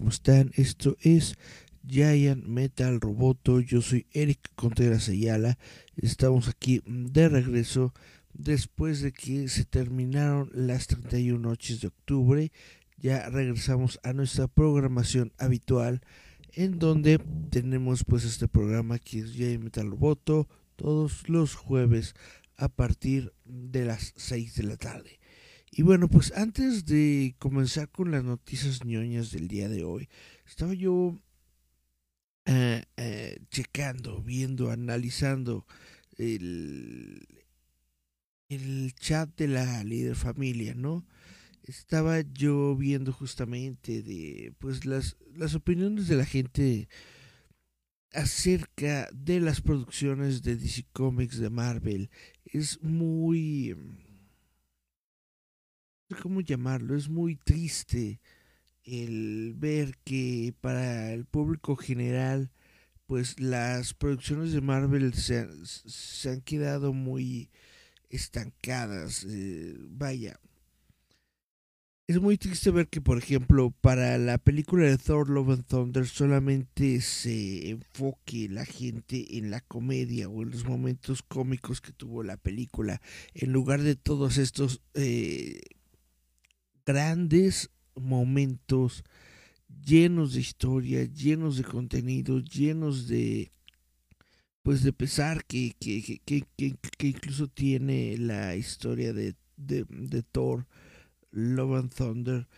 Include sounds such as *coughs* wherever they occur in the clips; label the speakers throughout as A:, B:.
A: ¿cómo están? Esto es Giant Metal Roboto. Yo soy Eric Contreras Ayala. Estamos aquí de regreso después de que se terminaron las 31 noches de octubre. Ya regresamos a nuestra programación habitual en donde tenemos pues este programa que es Giant Metal Roboto todos los jueves a partir de las 6 de la tarde. Y bueno, pues antes de comenzar con las noticias ñoñas del día de hoy, estaba yo eh, eh, checando, viendo, analizando el, el chat de la líder familia, ¿no? Estaba yo viendo justamente de pues las, las opiniones de la gente acerca de las producciones de DC Comics de Marvel. Es muy cómo llamarlo, es muy triste el ver que para el público general, pues las producciones de Marvel se, se han quedado muy estancadas. Eh, vaya. Es muy triste ver que, por ejemplo, para la película de Thor Love and Thunder solamente se enfoque la gente en la comedia o en los momentos cómicos que tuvo la película, en lugar de todos estos eh, grandes momentos llenos de historia, llenos de contenido, llenos de pues de pesar que, que, que, que incluso tiene la historia de, de, de, Thor, Love and Thunder.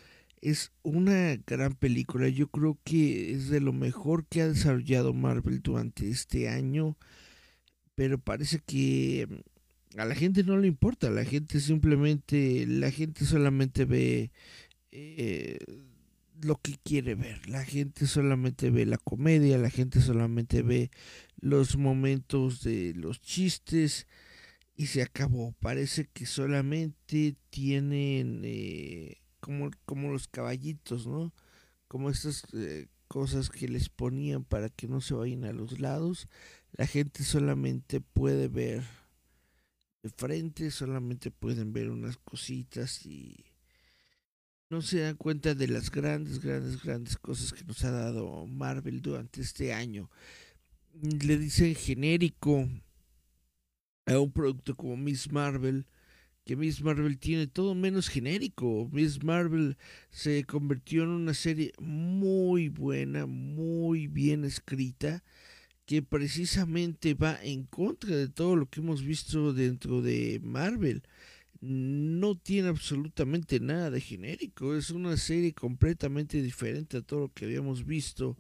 A: Es una gran película, yo creo que es de lo mejor que ha desarrollado Marvel durante este año, pero parece que a la gente no le importa, la gente simplemente, la gente solamente ve eh, lo que quiere ver, la gente solamente ve la comedia, la gente solamente ve los momentos de los chistes y se acabó. Parece que solamente tienen eh, como, como los caballitos, ¿no? Como estas eh, cosas que les ponían para que no se vayan a los lados. La gente solamente puede ver de frente, solamente pueden ver unas cositas y no se dan cuenta de las grandes, grandes, grandes cosas que nos ha dado Marvel durante este año. Le dicen genérico a un producto como Miss Marvel, que Miss Marvel tiene todo menos genérico. Miss Marvel se convirtió en una serie muy buena, muy bien escrita que precisamente va en contra de todo lo que hemos visto dentro de Marvel. No tiene absolutamente nada de genérico, es una serie completamente diferente a todo lo que habíamos visto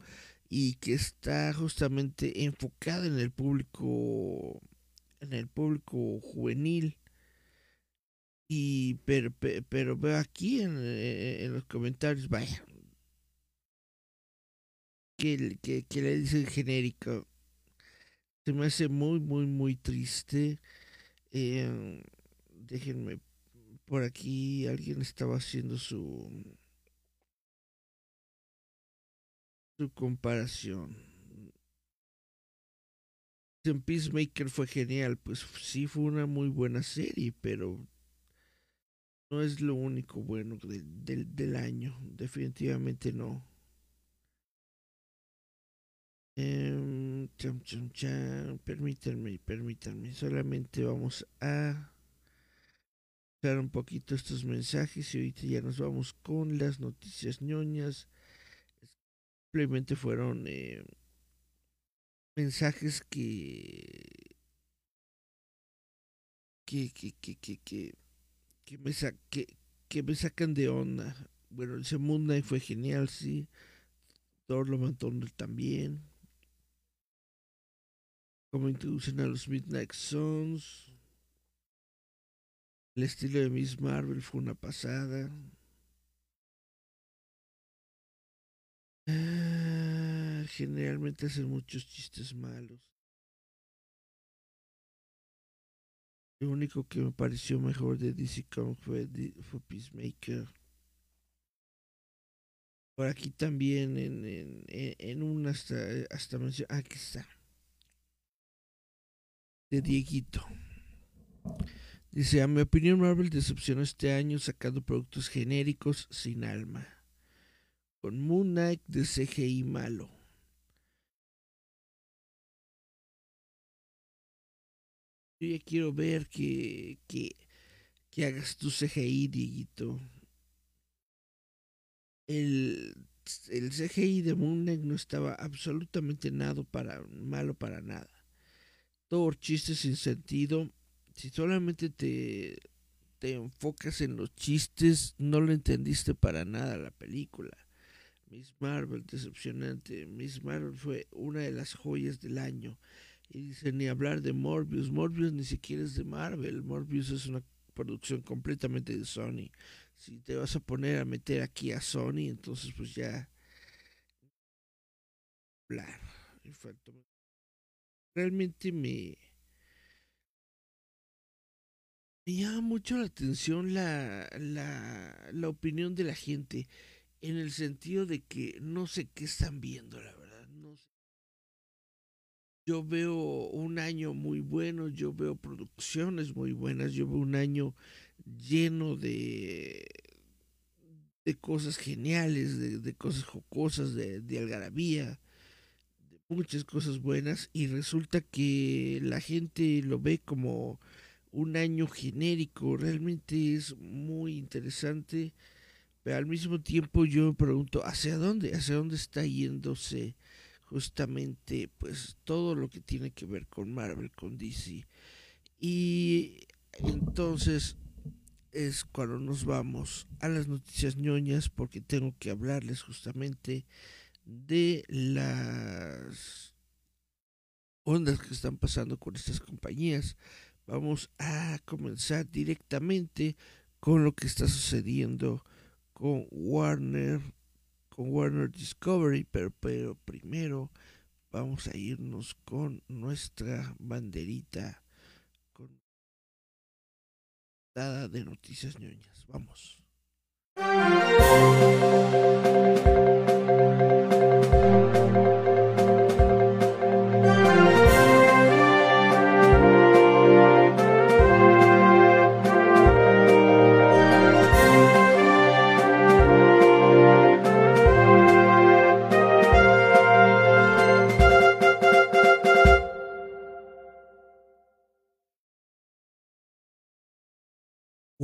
A: y que está justamente enfocada en el público en el público juvenil y pero, pero veo aquí en, en, los comentarios vaya que, que le dicen genérico se me hace muy, muy, muy triste. Eh, déjenme, por aquí alguien estaba haciendo su, su comparación. En Peacemaker fue genial, pues sí fue una muy buena serie, pero no es lo único bueno del, del año, definitivamente no. Eh, cham, cham, cham. Permítanme, permítanme. Solamente vamos a dar un poquito estos mensajes y ahorita ya nos vamos con las noticias ñoñas. Simplemente fueron eh, mensajes que que, que, que, que, que, me sa que, que me sacan de onda. Bueno, ese Moon fue genial, sí. Thor lo también cómo introducen a los Midnight Suns. El estilo de Miss Marvel fue una pasada. Ah, generalmente hacen muchos chistes malos. Lo único que me pareció mejor de DC Comics fue, Peacemaker. Por aquí también en, en, en una hasta, hasta mención. Aquí está de Dieguito. Dice, a mi opinión Marvel decepcionó este año sacando productos genéricos sin alma. Con Moon Knight de CGI malo. Yo ya quiero ver que, que, que hagas tu CGI, Dieguito. El, el CGI de Moon Knight no estaba absolutamente nada para, malo para nada. Todo chiste sin sentido. Si solamente te, te enfocas en los chistes, no lo entendiste para nada la película. Miss Marvel, decepcionante. Miss Marvel fue una de las joyas del año. Y dice, ni hablar de Morbius. Morbius ni siquiera es de Marvel. Morbius es una producción completamente de Sony. Si te vas a poner a meter aquí a Sony, entonces pues ya... Hablar. Realmente me... Llama mucho la atención la, la, la opinión de la gente en el sentido de que no sé qué están viendo, la verdad. No sé. Yo veo un año muy bueno, yo veo producciones muy buenas, yo veo un año lleno de, de cosas geniales, de, de cosas jocosas, de, de algarabía, muchas cosas buenas y resulta que la gente lo ve como un año genérico, realmente es muy interesante pero al mismo tiempo yo me pregunto, ¿hacia dónde? ¿Hacia dónde está yéndose justamente pues todo lo que tiene que ver con Marvel, con DC? Y entonces es cuando nos vamos a las noticias ñoñas porque tengo que hablarles justamente de las ondas que están pasando con estas compañías. Vamos a comenzar directamente con lo que está sucediendo con Warner, con Warner Discovery, pero, primero vamos a irnos con nuestra banderita con dada de noticias ñoñas. Vamos.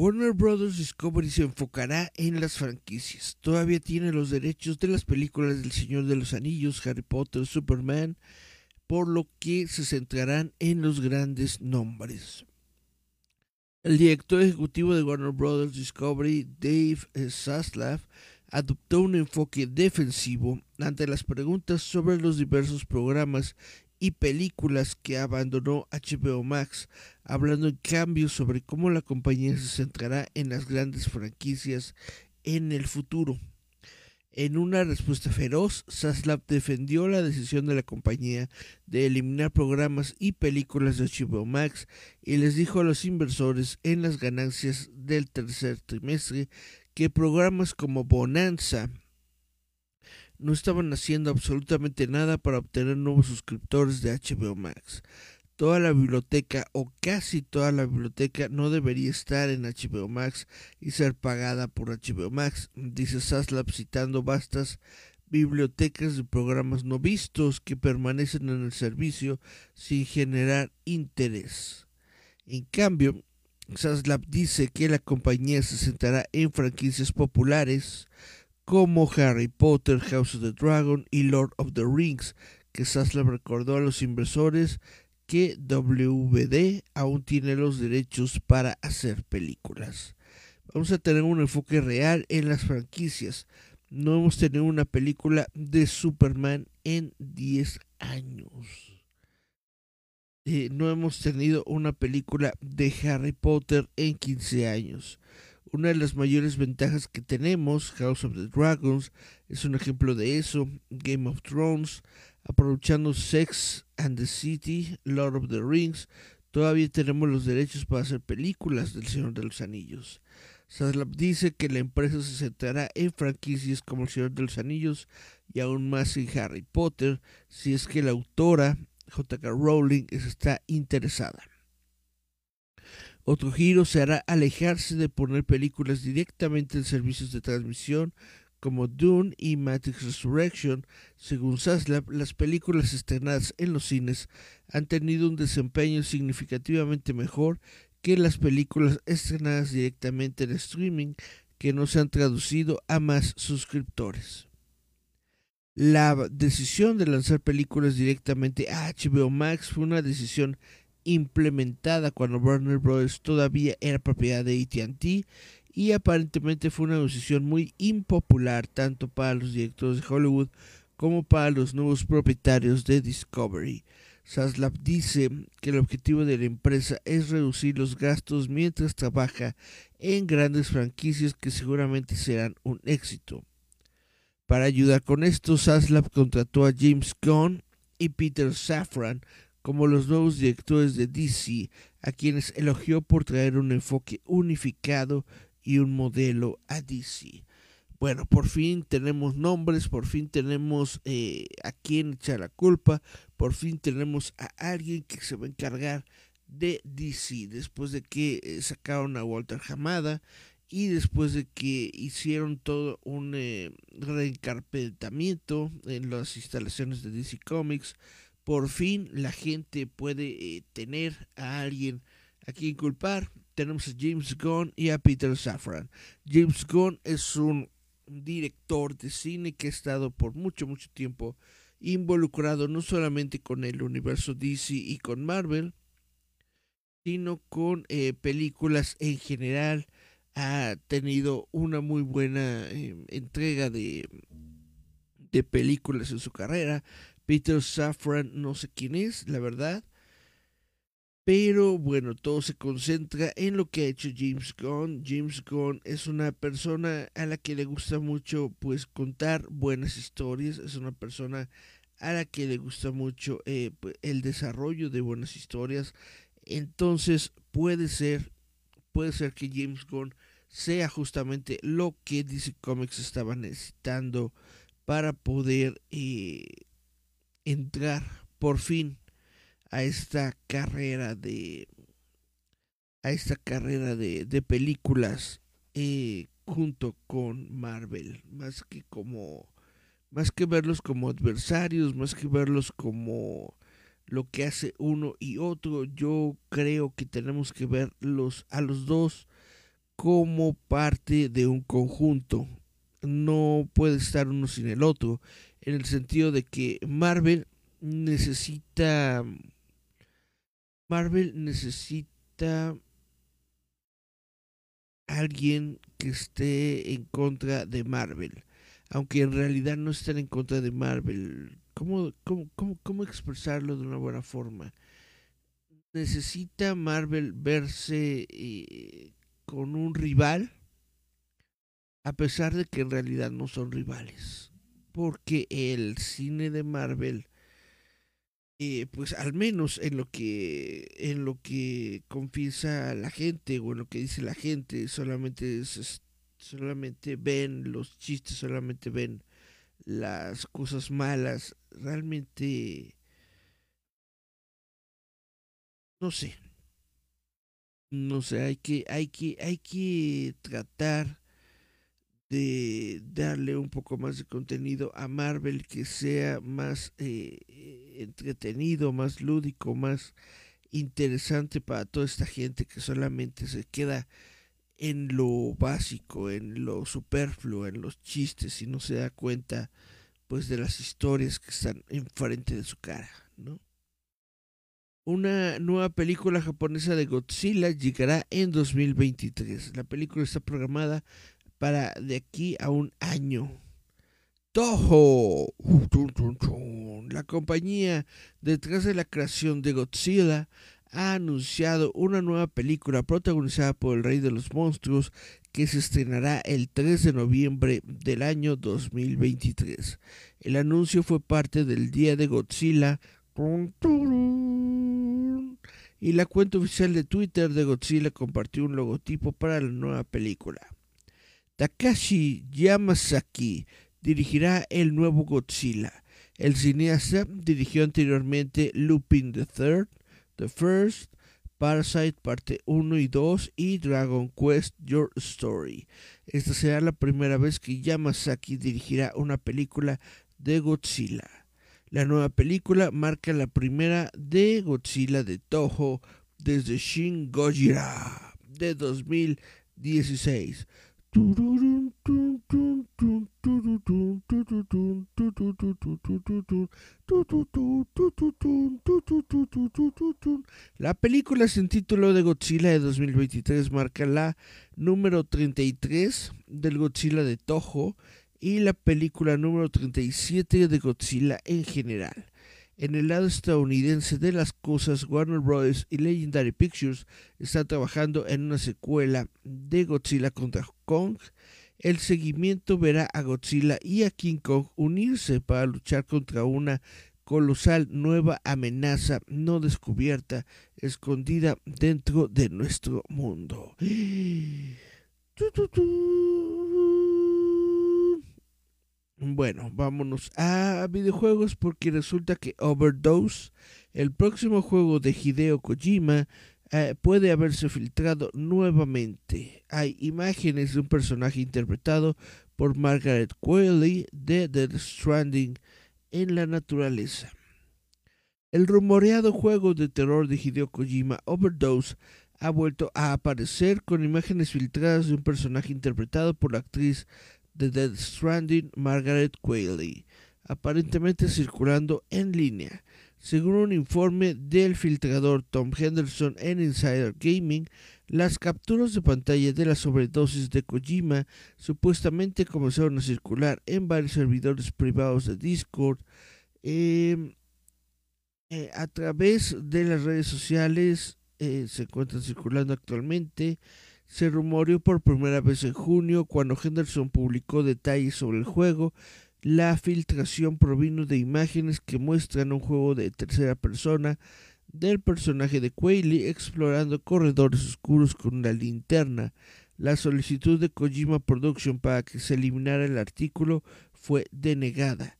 A: Warner Bros. Discovery se enfocará en las franquicias. Todavía tiene los derechos de las películas del Señor de los Anillos, Harry Potter, Superman, por lo que se centrarán en los grandes nombres. El director ejecutivo de Warner Bros. Discovery, Dave Zaslav, adoptó un enfoque defensivo ante las preguntas sobre los diversos programas y películas que abandonó HBO Max, hablando en cambio sobre cómo la compañía se centrará en las grandes franquicias en el futuro. En una respuesta feroz, Saslab defendió la decisión de la compañía de eliminar programas y películas de HBO Max y les dijo a los inversores en las ganancias del tercer trimestre que programas como Bonanza, no estaban haciendo absolutamente nada para obtener nuevos suscriptores de HBO Max. Toda la biblioteca o casi toda la biblioteca no debería estar en HBO Max y ser pagada por HBO Max, dice Saslab citando vastas bibliotecas de programas no vistos que permanecen en el servicio sin generar interés. En cambio, Saslab dice que la compañía se sentará en franquicias populares como Harry Potter, House of the Dragon y Lord of the Rings, que Saslav recordó a los inversores que WD aún tiene los derechos para hacer películas. Vamos a tener un enfoque real en las franquicias. No hemos tenido una película de Superman en 10 años. Eh, no hemos tenido una película de Harry Potter en 15 años. Una de las mayores ventajas que tenemos, House of the Dragons, es un ejemplo de eso, Game of Thrones, aprovechando Sex and the City, Lord of the Rings, todavía tenemos los derechos para hacer películas del Señor de los Anillos. Saslab dice que la empresa se centrará en franquicias como El Señor de los Anillos y aún más en Harry Potter, si es que la autora J.K. Rowling está interesada. Otro giro se hará alejarse de poner películas directamente en servicios de transmisión como Dune y Matrix Resurrection. Según Zaslav, las películas estrenadas en los cines han tenido un desempeño significativamente mejor que las películas estrenadas directamente en streaming que no se han traducido a más suscriptores. La decisión de lanzar películas directamente a HBO Max fue una decisión implementada cuando Warner Bros. todavía era propiedad de ATT y aparentemente fue una decisión muy impopular tanto para los directores de Hollywood como para los nuevos propietarios de Discovery. Saslab dice que el objetivo de la empresa es reducir los gastos mientras trabaja en grandes franquicias que seguramente serán un éxito. Para ayudar con esto, Saslab contrató a James Gunn y Peter Safran como los nuevos directores de DC, a quienes elogió por traer un enfoque unificado y un modelo a DC. Bueno, por fin tenemos nombres, por fin tenemos eh, a quién echar la culpa, por fin tenemos a alguien que se va a encargar de DC, después de que eh, sacaron a Walter Hamada y después de que hicieron todo un eh, en las instalaciones de DC Comics, por fin la gente puede eh, tener a alguien a quien culpar. Tenemos a James Gunn y a Peter Safran. James Gunn es un director de cine que ha estado por mucho, mucho tiempo involucrado no solamente con el universo DC y con Marvel, sino con eh, películas en general. Ha tenido una muy buena eh, entrega de, de películas en su carrera. Peter Safran, no sé quién es, la verdad. Pero bueno, todo se concentra en lo que ha hecho James Gunn. James Gunn es una persona a la que le gusta mucho pues contar buenas historias. Es una persona a la que le gusta mucho eh, pues, el desarrollo de buenas historias. Entonces puede ser, puede ser que James Gunn sea justamente lo que DC Comics estaba necesitando para poder eh, entrar por fin a esta carrera de a esta carrera de, de películas eh, junto con Marvel. Más que como más que verlos como adversarios más que verlos como lo que hace uno y otro yo creo que tenemos que verlos a los dos como parte de un conjunto. No puede estar uno sin el otro en el sentido de que Marvel necesita Marvel necesita alguien que esté en contra de Marvel, aunque en realidad no estén en contra de Marvel. ¿Cómo, cómo, cómo, cómo expresarlo de una buena forma? Necesita Marvel verse eh, con un rival, a pesar de que en realidad no son rivales porque el cine de Marvel eh, pues al menos en lo que en lo que confiesa la gente o en lo que dice la gente solamente solamente ven los chistes solamente ven las cosas malas realmente no sé. No sé hay que hay que hay que tratar de darle un poco más de contenido a Marvel que sea más eh, entretenido, más lúdico, más interesante para toda esta gente que solamente se queda en lo básico, en lo superfluo, en los chistes y no se da cuenta pues de las historias que están enfrente de su cara, ¿no? Una nueva película japonesa de Godzilla llegará en 2023. La película está programada para de aquí a un año. Toho, la compañía detrás de la creación de Godzilla, ha anunciado una nueva película protagonizada por el Rey de los Monstruos que se estrenará el 3 de noviembre del año 2023. El anuncio fue parte del Día de Godzilla y la cuenta oficial de Twitter de Godzilla compartió un logotipo para la nueva película. Takashi Yamazaki dirigirá el nuevo Godzilla. El cineasta dirigió anteriormente Lupin the Third, The First, Parasite parte 1 y 2 y Dragon Quest Your Story. Esta será la primera vez que Yamazaki dirigirá una película de Godzilla. La nueva película marca la primera de Godzilla de Toho desde Shin Gojira de 2016. La película sin título de Godzilla de 2023 marca la número 33 del Godzilla de Toho y la película número 37 de Godzilla en general. En el lado estadounidense de las cosas, Warner Bros. y Legendary Pictures están trabajando en una secuela de Godzilla contra Kong. El seguimiento verá a Godzilla y a King Kong unirse para luchar contra una colosal nueva amenaza no descubierta escondida dentro de nuestro mundo. *gasps* Bueno, vámonos a videojuegos porque resulta que Overdose, el próximo juego de Hideo Kojima, eh, puede haberse filtrado nuevamente. Hay imágenes de un personaje interpretado por Margaret Qualley de Dead Stranding en la naturaleza. El rumoreado juego de terror de Hideo Kojima, Overdose, ha vuelto a aparecer con imágenes filtradas de un personaje interpretado por la actriz de Dead Stranding Margaret Qualley, aparentemente circulando en línea. Según un informe del filtrador Tom Henderson en Insider Gaming, las capturas de pantalla de la sobredosis de Kojima supuestamente comenzaron a circular en varios servidores privados de Discord em, eh, a través de las redes sociales. Eh, se encuentran circulando actualmente se rumoreó por primera vez en junio cuando Henderson publicó detalles sobre el juego. La filtración provino de imágenes que muestran un juego de tercera persona del personaje de Quayle explorando corredores oscuros con una linterna. La solicitud de Kojima Production para que se eliminara el artículo fue denegada.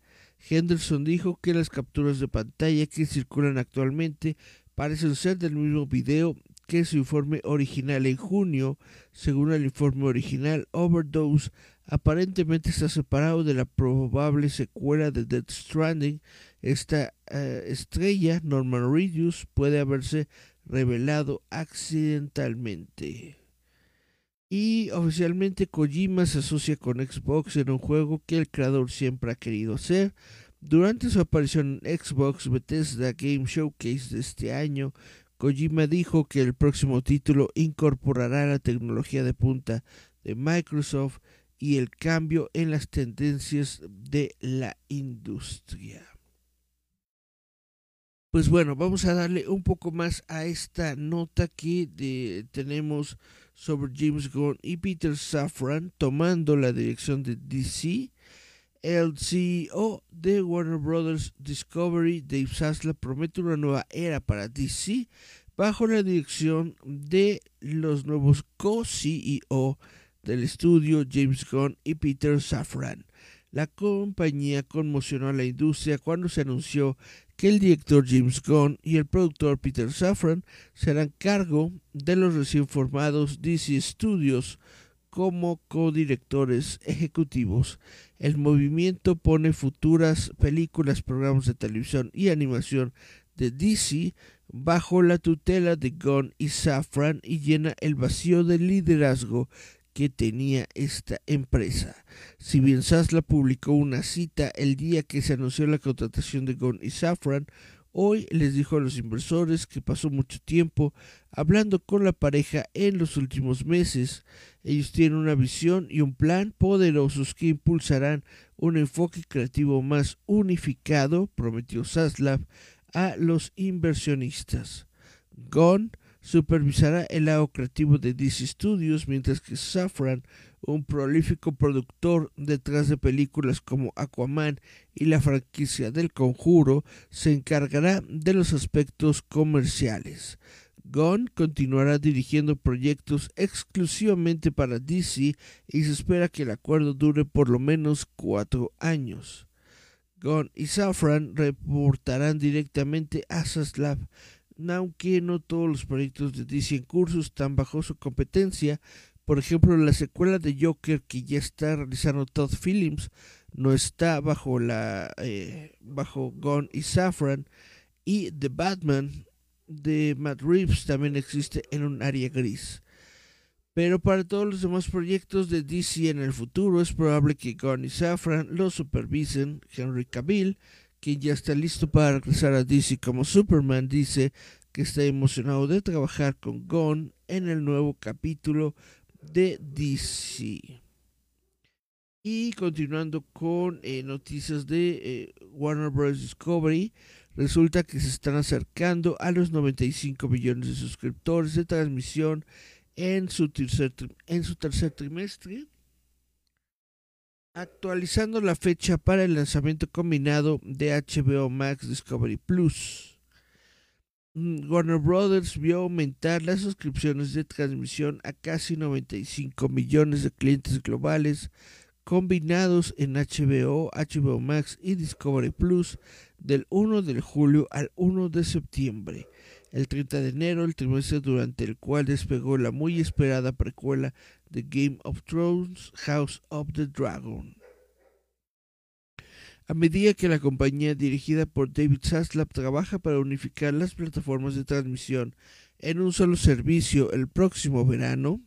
A: Henderson dijo que las capturas de pantalla que circulan actualmente parecen ser del mismo video que su informe original en junio. Según el informe original, Overdose aparentemente está separado de la probable secuela de Dead Stranding. Esta eh, estrella, Norman Reedus, puede haberse revelado accidentalmente. Y oficialmente Kojima se asocia con Xbox en un juego que el creador siempre ha querido hacer. Durante su aparición en Xbox Bethesda Game Showcase de este año, Kojima dijo que el próximo título incorporará la tecnología de punta de Microsoft y el cambio en las tendencias de la industria. Pues bueno, vamos a darle un poco más a esta nota que tenemos sobre James Gunn y Peter Safran tomando la dirección de DC el CEO de Warner Brothers Discovery, Dave Zaslav, promete una nueva era para DC bajo la dirección de los nuevos co-CEO del estudio James Gunn y Peter Safran. La compañía conmocionó a la industria cuando se anunció que el director James Gunn y el productor Peter Safran serán cargo de los recién formados DC Studios como codirectores ejecutivos. El movimiento pone futuras películas, programas de televisión y animación de DC bajo la tutela de Gunn y Safran y llena el vacío de liderazgo que tenía esta empresa. Si bien Sasla publicó una cita el día que se anunció la contratación de Gunn y Safran, Hoy les dijo a los inversores que pasó mucho tiempo hablando con la pareja en los últimos meses. Ellos tienen una visión y un plan poderosos que impulsarán un enfoque creativo más unificado, prometió Saslav a los inversionistas. Gon supervisará el lado creativo de DC Studios, mientras que Safran un prolífico productor detrás de películas como Aquaman y la franquicia del Conjuro, se encargará de los aspectos comerciales. Gunn continuará dirigiendo proyectos exclusivamente para DC y se espera que el acuerdo dure por lo menos cuatro años. Gunn y Safran reportarán directamente a Zaslav aunque no todos los proyectos de DC en curso están bajo su competencia. Por ejemplo, la secuela de Joker que ya está realizando Todd Phillips no está bajo la eh, bajo Gone y Saffron y The Batman de Matt Reeves también existe en un área gris. Pero para todos los demás proyectos de DC en el futuro es probable que Gunn y Safran lo supervisen. Henry Cavill, quien ya está listo para regresar a DC como Superman, dice que está emocionado de trabajar con Gunn en el nuevo capítulo de DC. Y continuando con eh, noticias de eh, Warner Bros. Discovery, resulta que se están acercando a los 95 millones de suscriptores de transmisión en su tercer, trimestre, actualizando la fecha para el lanzamiento combinado de HBO Max Discovery Plus. Mm, Warner Brothers vio aumentar las suscripciones de transmisión a casi 95 millones de clientes globales combinados en HBO, HBO Max y Discovery Plus del 1 de julio al 1 de septiembre el 30 de enero, el trimestre durante el cual despegó la muy esperada precuela de Game of Thrones, House of the Dragon. A medida que la compañía dirigida por David Zaslav trabaja para unificar las plataformas de transmisión en un solo servicio el próximo verano,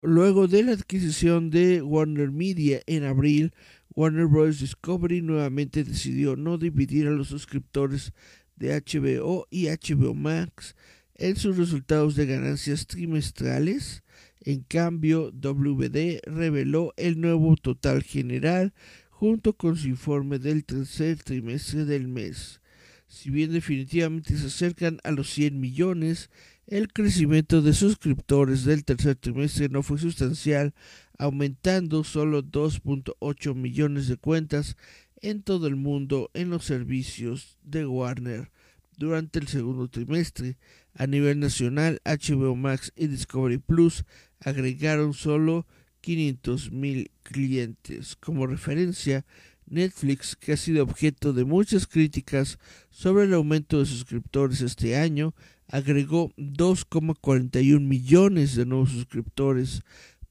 A: luego de la adquisición de Warner Media en abril, Warner Bros. Discovery nuevamente decidió no dividir a los suscriptores de HBO y HBO Max en sus resultados de ganancias trimestrales. En cambio, WD reveló el nuevo total general junto con su informe del tercer trimestre del mes. Si bien definitivamente se acercan a los 100 millones, el crecimiento de suscriptores del tercer trimestre no fue sustancial, aumentando solo 2.8 millones de cuentas en todo el mundo en los servicios de Warner. Durante el segundo trimestre, a nivel nacional, HBO Max y Discovery Plus agregaron solo 500.000 clientes. Como referencia, Netflix, que ha sido objeto de muchas críticas sobre el aumento de suscriptores este año, agregó 2,41 millones de nuevos suscriptores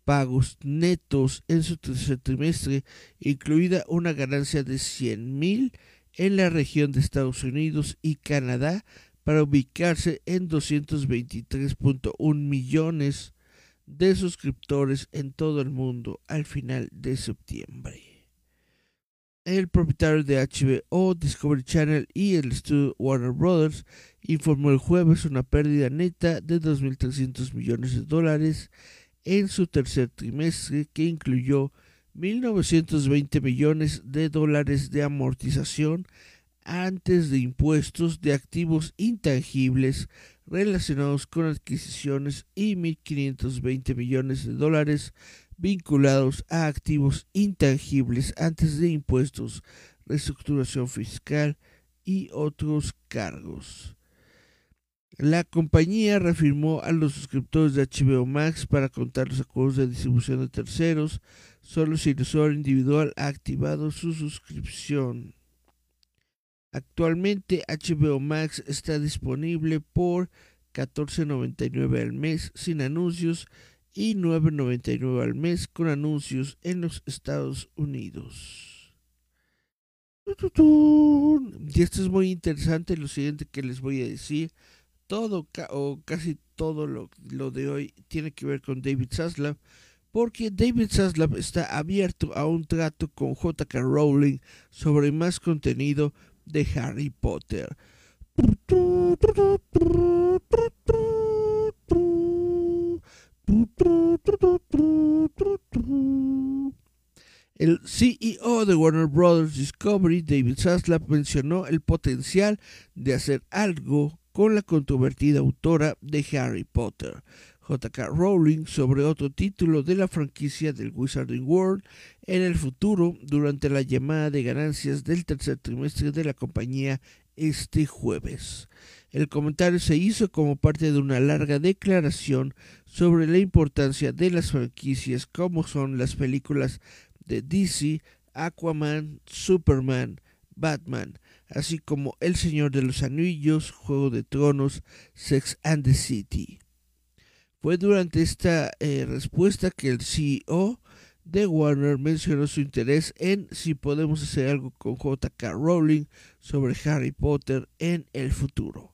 A: pagos netos en su tercer trimestre, incluida una ganancia de 100 mil en la región de Estados Unidos y Canadá para ubicarse en 223.1 millones de suscriptores en todo el mundo al final de septiembre. El propietario de HBO, Discovery Channel y el estudio Warner Brothers informó el jueves una pérdida neta de 2.300 millones de dólares en su tercer trimestre, que incluyó 1.920 millones de dólares de amortización antes de impuestos de activos intangibles relacionados con adquisiciones y 1.520 millones de dólares vinculados a activos intangibles antes de impuestos, reestructuración fiscal y otros cargos. La compañía reafirmó a los suscriptores de HBO Max para contar los acuerdos de distribución de terceros solo si el usuario individual ha activado su suscripción. Actualmente HBO Max está disponible por $14.99 al mes sin anuncios y $9.99 al mes con anuncios en los Estados Unidos. Y esto es muy interesante lo siguiente que les voy a decir todo o casi todo lo, de hoy tiene que ver con David Zaslav, porque David Zaslav está abierto a un trato con JK Rowling sobre más contenido de Harry Potter. El CEO de Warner Brothers Discovery, David Zaslav, mencionó el potencial de hacer algo con la controvertida autora de Harry Potter, J.K. Rowling, sobre otro título de la franquicia del Wizarding World en el futuro durante la llamada de ganancias del tercer trimestre de la compañía este jueves. El comentario se hizo como parte de una larga declaración sobre la importancia de las franquicias como son las películas de DC, Aquaman, Superman, Batman, así como El Señor de los Anillos, Juego de Tronos, Sex and the City. Fue durante esta eh, respuesta que el CEO de Warner mencionó su interés en si podemos hacer algo con JK Rowling sobre Harry Potter en el futuro.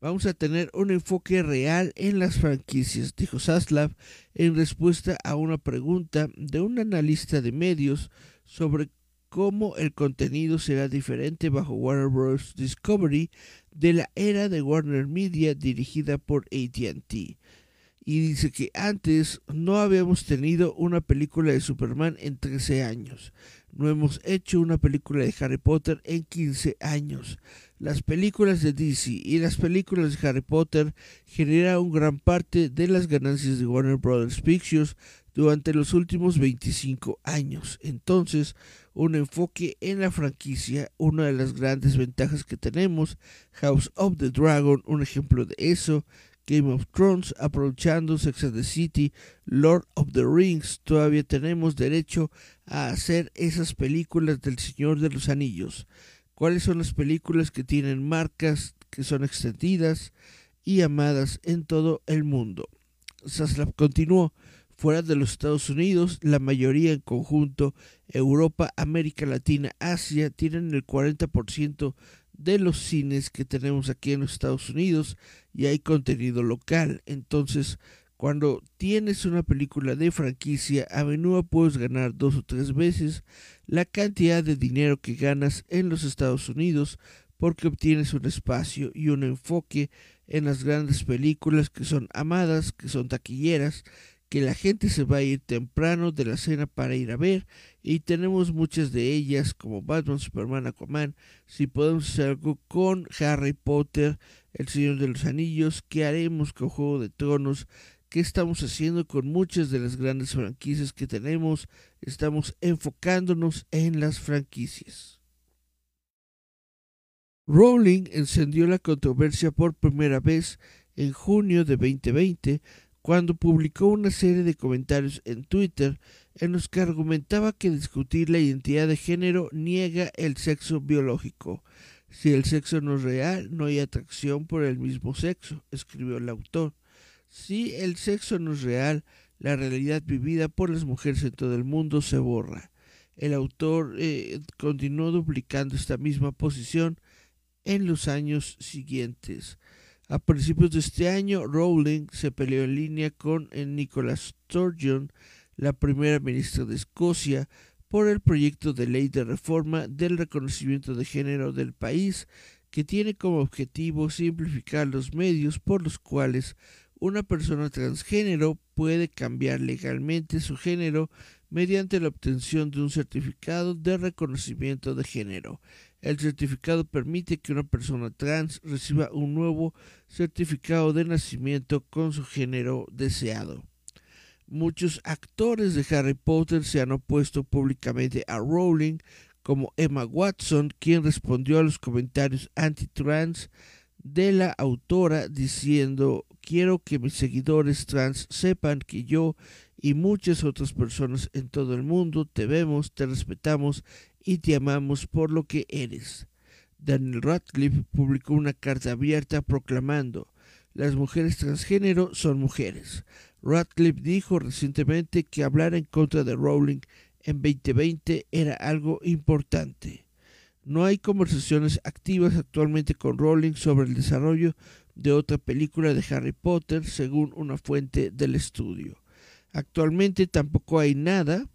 A: Vamos a tener un enfoque real en las franquicias, dijo Saslav en respuesta a una pregunta de un analista de medios sobre cómo el contenido será diferente bajo Warner Bros. Discovery de la era de Warner Media dirigida por ATT y dice que antes no habíamos tenido una película de Superman en 13 años. No hemos hecho una película de Harry Potter en 15 años. Las películas de DC y las películas de Harry Potter generaron gran parte de las ganancias de Warner Brothers Pictures durante los últimos 25 años. Entonces, un enfoque en la franquicia, una de las grandes ventajas que tenemos, House of the Dragon, un ejemplo de eso, Game of Thrones, aprovechando Sex and the City, Lord of the Rings, todavía tenemos derecho a hacer esas películas del Señor de los Anillos. ¿Cuáles son las películas que tienen marcas que son extendidas y amadas en todo el mundo? Saslav continuó. Fuera de los Estados Unidos, la mayoría en conjunto, Europa, América Latina, Asia, tienen el 40% de los cines que tenemos aquí en los Estados Unidos y hay contenido local. Entonces, cuando tienes una película de franquicia, a menudo puedes ganar dos o tres veces la cantidad de dinero que ganas en los Estados Unidos porque obtienes un espacio y un enfoque en las grandes películas que son amadas, que son taquilleras, que la gente se va a ir temprano de la cena para ir a ver y tenemos muchas de ellas como Batman, Superman, Aquaman. Si podemos hacer algo con Harry Potter, El Señor de los Anillos, ¿qué haremos con Juego de Tronos? ¿Qué estamos haciendo con muchas de las grandes franquicias que tenemos? Estamos enfocándonos en las franquicias. Rowling encendió la controversia por primera vez en junio de 2020 cuando publicó una serie de comentarios en Twitter en los que argumentaba que discutir la identidad de género niega el sexo biológico. Si el sexo no es real, no hay atracción por el mismo sexo, escribió el autor. Si el sexo no es real, la realidad vivida por las mujeres en todo el mundo se borra. El autor eh, continuó duplicando esta misma posición en los años siguientes. A principios de este año, Rowling se peleó en línea con Nicola Sturgeon, la primera ministra de Escocia, por el proyecto de ley de reforma del reconocimiento de género del país, que tiene como objetivo simplificar los medios por los cuales una persona transgénero puede cambiar legalmente su género mediante la obtención de un certificado de reconocimiento de género. El certificado permite que una persona trans reciba un nuevo certificado de nacimiento con su género deseado. Muchos actores de Harry Potter se han opuesto públicamente a Rowling, como Emma Watson, quien respondió a los comentarios anti-trans de la autora diciendo quiero que mis seguidores trans sepan que yo y muchas otras personas en todo el mundo te vemos, te respetamos y te amamos por lo que eres. Daniel Radcliffe publicó una carta abierta proclamando las mujeres transgénero son mujeres. Radcliffe dijo recientemente que hablar en contra de Rowling en 2020 era algo importante. No hay conversaciones activas actualmente con Rowling sobre el desarrollo de otra película de Harry Potter, según una fuente del estudio. Actualmente tampoco hay nada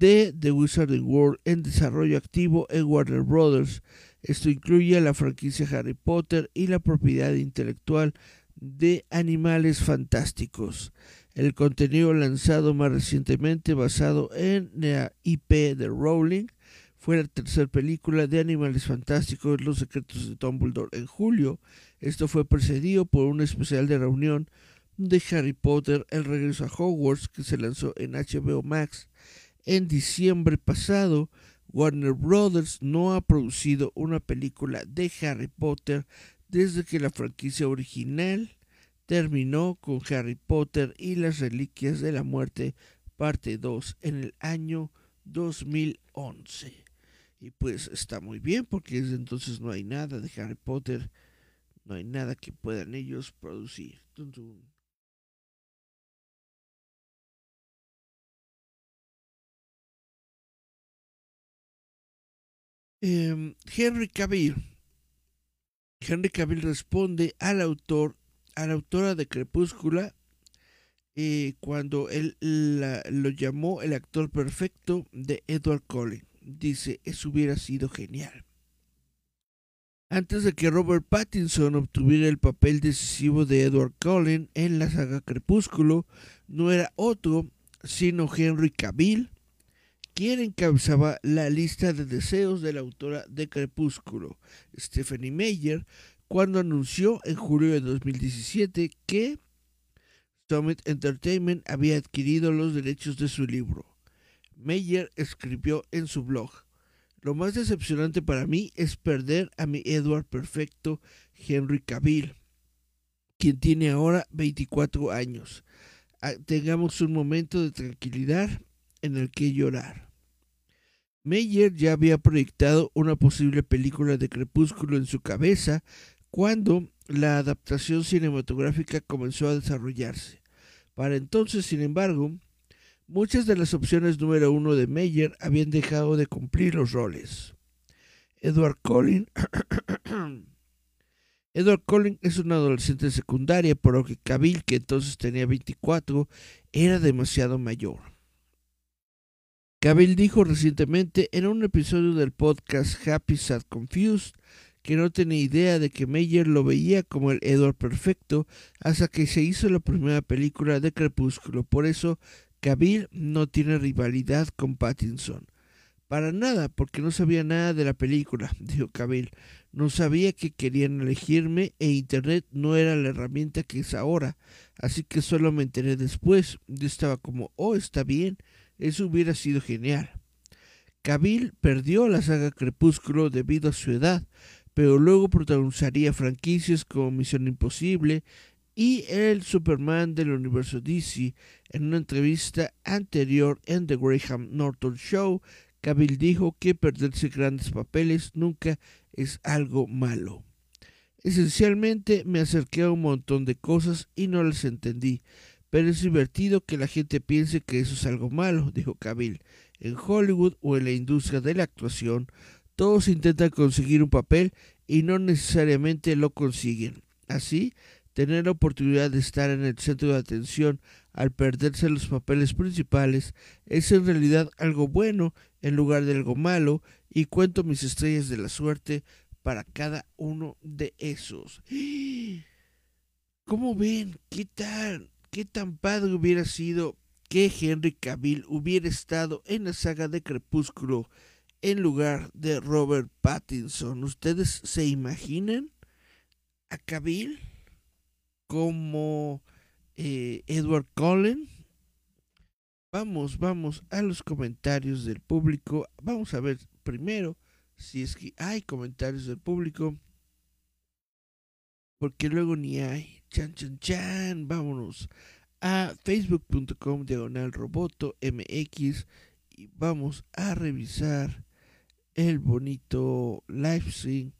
A: de The Wizarding World en desarrollo activo en Warner Brothers. Esto incluye la franquicia Harry Potter y la propiedad intelectual de Animales Fantásticos. El contenido lanzado más recientemente basado en la IP de Rowling fue la tercera película de Animales Fantásticos, Los Secretos de Dumbledore, en julio. Esto fue precedido por un especial de reunión de Harry Potter, El regreso a Hogwarts, que se lanzó en HBO Max en diciembre pasado, Warner Brothers no ha producido una película de Harry Potter desde que la franquicia original terminó con Harry Potter y las Reliquias de la Muerte, parte 2, en el año 2011. Y pues está muy bien porque desde entonces no hay nada de Harry Potter, no hay nada que puedan ellos producir. Em, Henry Cavill. Henry Cavill responde al autor, a la autora de Crepúscula, eh, cuando él lo llamó el actor perfecto de Edward Cullen dice, eso hubiera sido genial. Antes de que Robert Pattinson obtuviera el papel decisivo de Edward Cullen en la saga Crepúsculo, no era otro sino Henry Cavill, quien encabezaba la lista de deseos de la autora de Crepúsculo, Stephanie Meyer, cuando anunció en julio de 2017 que Summit Entertainment había adquirido los derechos de su libro. Meyer escribió en su blog, lo más decepcionante para mí es perder a mi Edward perfecto Henry Cavill, quien tiene ahora 24 años. Ah, tengamos un momento de tranquilidad en el que llorar. Meyer ya había proyectado una posible película de Crepúsculo en su cabeza cuando la adaptación cinematográfica comenzó a desarrollarse. Para entonces, sin embargo, Muchas de las opciones número uno de Meyer habían dejado de cumplir los roles. Edward Collin. *coughs* Edward Collin es un adolescente secundaria, por lo que Cavill, que entonces tenía 24, era demasiado mayor. Cavill dijo recientemente en un episodio del podcast Happy Sad Confused que no tenía idea de que Meyer lo veía como el Edward perfecto hasta que se hizo la primera película de Crepúsculo. Por eso Cavill no tiene rivalidad con Pattinson. Para nada, porque no sabía nada de la película, *laughs* dijo Cavill. No sabía que querían elegirme e Internet no era la herramienta que es ahora. Así que solo me enteré después. Yo estaba como, oh, está bien, eso hubiera sido genial. Cavill perdió la saga Crepúsculo debido a su edad, pero luego protagonizaría franquicias como Misión Imposible, y el Superman del universo DC. En una entrevista anterior en The Graham Norton Show, Cavill dijo que perderse grandes papeles nunca es algo malo. Esencialmente me acerqué a un montón de cosas y no las entendí, pero es divertido que la gente piense que eso es algo malo, *laughs* dijo Cavill. En Hollywood o en la industria de la actuación, todos intentan conseguir un papel y no necesariamente lo consiguen. Así, tener la oportunidad de estar en el centro de atención al perderse los papeles principales es en realidad algo bueno en lugar de algo malo y cuento mis estrellas de la suerte para cada uno de esos. *gasps* ¿Cómo ven? ¿Qué tal? ¿Qué tan padre hubiera sido que Henry Cavill hubiera estado en la saga de Crepúsculo en lugar de Robert Pattinson? ¿Ustedes se imaginan a Cavill? como eh, Edward Cullen. Vamos, vamos a los comentarios del público. Vamos a ver primero si es que hay comentarios del público. Porque luego ni hay. Chan, chan, chan. Vámonos a facebook.com diagonal roboto mx y vamos a revisar el bonito live stream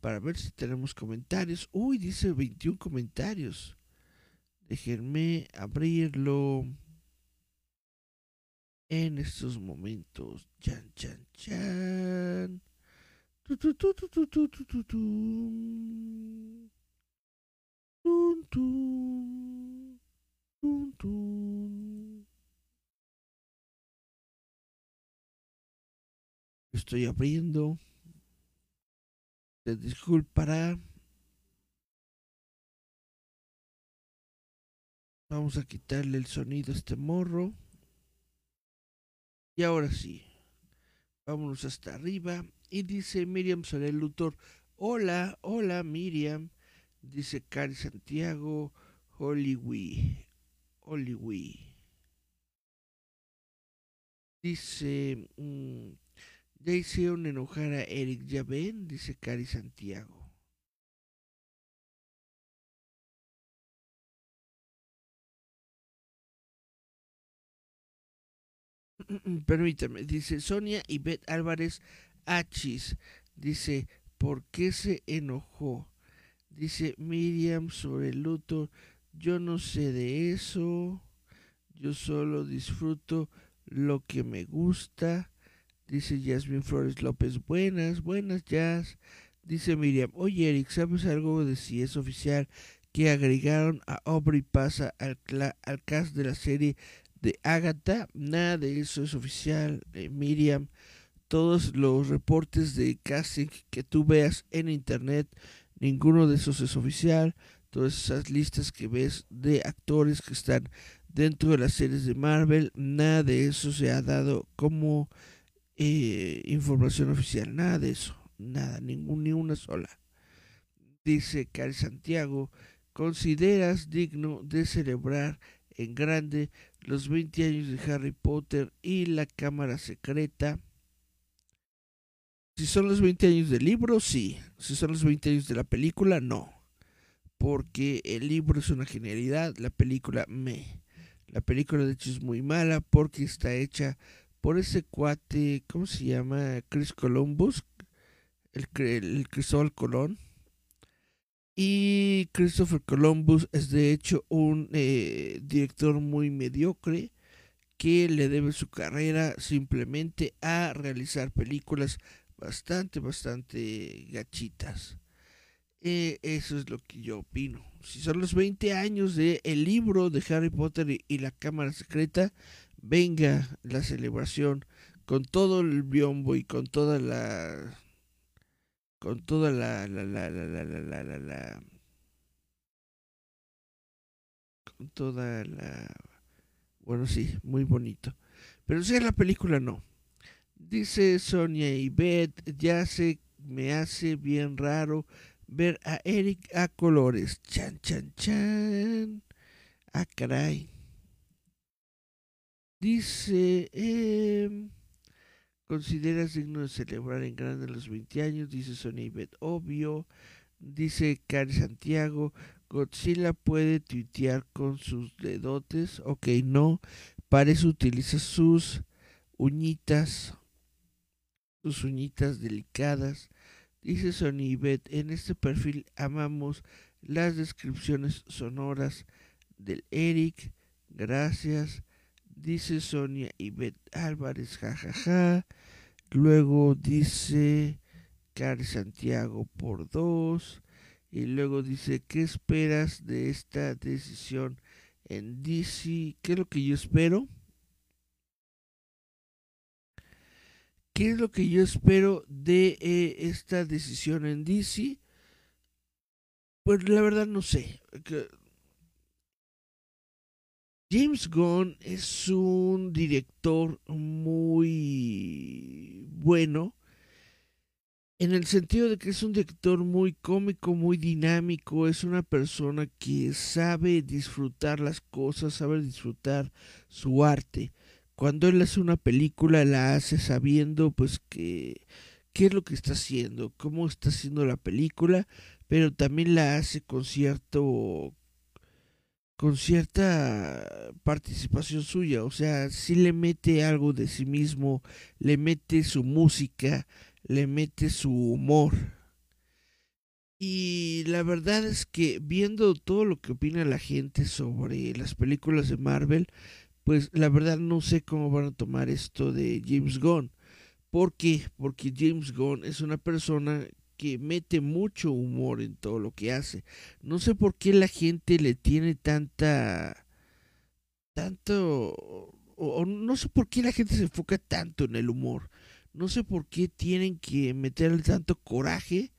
A: para ver si tenemos comentarios. Uy, dice 21 comentarios. Déjenme abrirlo en estos momentos. Chan, chan, chan. Estoy abriendo disculpará. Vamos a quitarle el sonido a este morro. Y ahora sí. Vámonos hasta arriba. Y dice Miriam Soler Luthor. Hola, hola Miriam. Dice Cari Santiago. Hollywood. Hollywood. Dice. Mmm, ya hicieron enojar a Eric, ya ven, dice Cari Santiago. *clears throat* Permítame, dice Sonia y Beth Álvarez Achis dice, ¿por qué se enojó? Dice Miriam sobre el luto, yo no sé de eso, yo solo disfruto lo que me gusta. Dice Jasmine Flores López, buenas, buenas Jazz. Dice Miriam, oye Eric, ¿sabes algo de si es oficial que agregaron a Aubrey Pasa al, al cast de la serie de Agatha? Nada de eso es oficial, eh, Miriam. Todos los reportes de casting que tú veas en internet, ninguno de esos es oficial. Todas esas listas que ves de actores que están dentro de las series de Marvel, nada de eso se ha dado como eh, información oficial, nada de eso, nada, ningún, ni una sola. Dice Cari Santiago, ¿consideras digno de celebrar en grande los 20 años de Harry Potter y la Cámara Secreta? Si son los 20 años del libro, sí. Si son los 20 años de la película, no. Porque el libro es una genialidad, la película me. La película de hecho es muy mala porque está hecha por ese cuate, ¿cómo se llama? Chris Columbus, el, el Cristóbal Colón. Y Christopher Columbus es de hecho un eh, director muy mediocre que le debe su carrera simplemente a realizar películas bastante, bastante gachitas. Eh, eso es lo que yo opino. Si son los 20 años del el libro de Harry Potter y, la Cámara Secreta, venga la celebración con todo el biombo y con toda la con toda la la la la la la la, la, con toda la bueno sí muy bonito pero si es la película no dice Sonia y Beth ya se me hace bien raro ver a Eric a colores. Chan, chan, chan. Ah, caray. Dice, eh, ¿consideras digno de celebrar en grande los 20 años? Dice Sonia Beth, obvio. Dice Cari Santiago, Godzilla puede tuitear con sus dedotes. Ok, no. Para eso utiliza sus uñitas, sus uñitas delicadas Dice Sony Beth, en este perfil amamos las descripciones sonoras del Eric. Gracias. Dice Sonia Beth Álvarez, jajaja. Luego dice Cari Santiago por dos. Y luego dice, ¿qué esperas de esta decisión en DC? ¿Qué es lo que yo espero? ¿Qué es lo que yo espero de eh, esta decisión en DC? Pues la verdad no sé. James Gunn es un director muy bueno en el sentido de que es un director muy cómico, muy dinámico, es una persona que sabe disfrutar las cosas, sabe disfrutar su arte cuando él hace una película la hace sabiendo pues que qué es lo que está haciendo, cómo está haciendo la película, pero también la hace con cierto con cierta participación suya, o sea, si le mete algo de sí mismo, le mete su música, le mete su humor. Y la verdad es que viendo todo lo que opina la gente sobre las películas de Marvel, pues la verdad no sé cómo van a tomar esto de James Gunn. ¿Por qué? Porque James Gunn es una persona que mete mucho humor en todo lo que hace. No sé por qué la gente le tiene tanta... tanto... o, no sé por qué la gente se enfoca tanto en el humor. No sé por qué tienen que meterle tanto coraje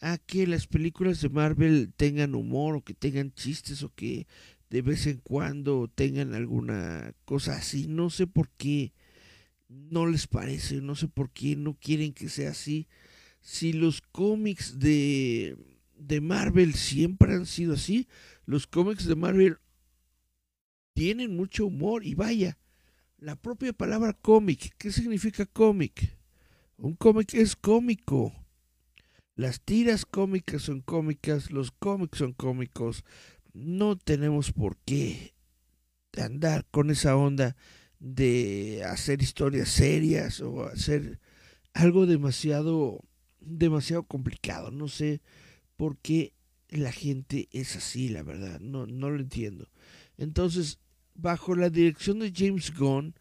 A: a que las películas de Marvel tengan humor o que tengan chistes o que de vez en cuando tengan alguna cosa así. No sé por qué no les parece, no sé por qué no quieren que sea así. Si los cómics de, de Marvel siempre han sido así, los cómics de Marvel tienen mucho humor y vaya, la propia palabra cómic, ¿qué significa cómic? Un cómic es cómico. Las tiras cómicas son cómicas, los cómics son cómicos, no tenemos por qué andar con esa onda de hacer historias serias o hacer algo demasiado, demasiado complicado. No sé por qué la gente es así, la verdad. No, no lo entiendo. Entonces, bajo la dirección de James Gunn,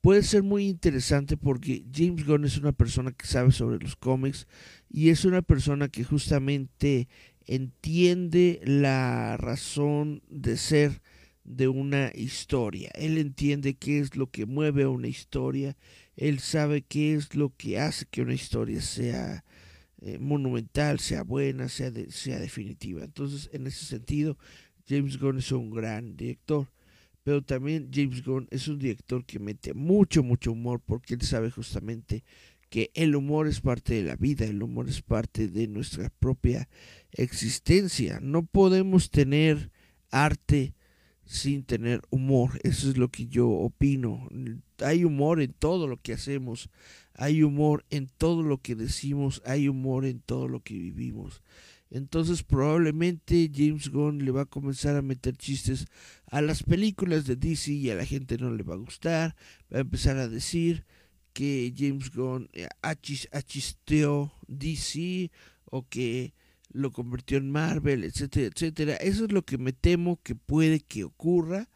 A: puede ser muy interesante porque James Gunn es una persona que sabe sobre los cómics y es una persona que justamente entiende la razón de ser de una historia. Él entiende qué es lo que mueve a una historia. Él sabe qué es lo que hace que una historia sea eh, monumental, sea buena, sea, sea definitiva. Entonces, en ese sentido, James Gunn es un gran director. Pero también James Gunn es un director que mete mucho, mucho humor porque él sabe justamente que el humor es parte de la vida, el humor es parte de nuestra propia existencia. No podemos tener arte sin tener humor. Eso es lo que yo opino. Hay humor en todo lo que hacemos, hay humor en todo lo que decimos, hay humor en todo lo que vivimos. Entonces probablemente James Gunn le va a comenzar a meter chistes a las películas de DC y a la gente no le va a gustar. Va a empezar a decir que James Gunn eh, achisteó DC o que lo convirtió en Marvel, etcétera, etcétera. Eso es lo que me temo que puede que ocurra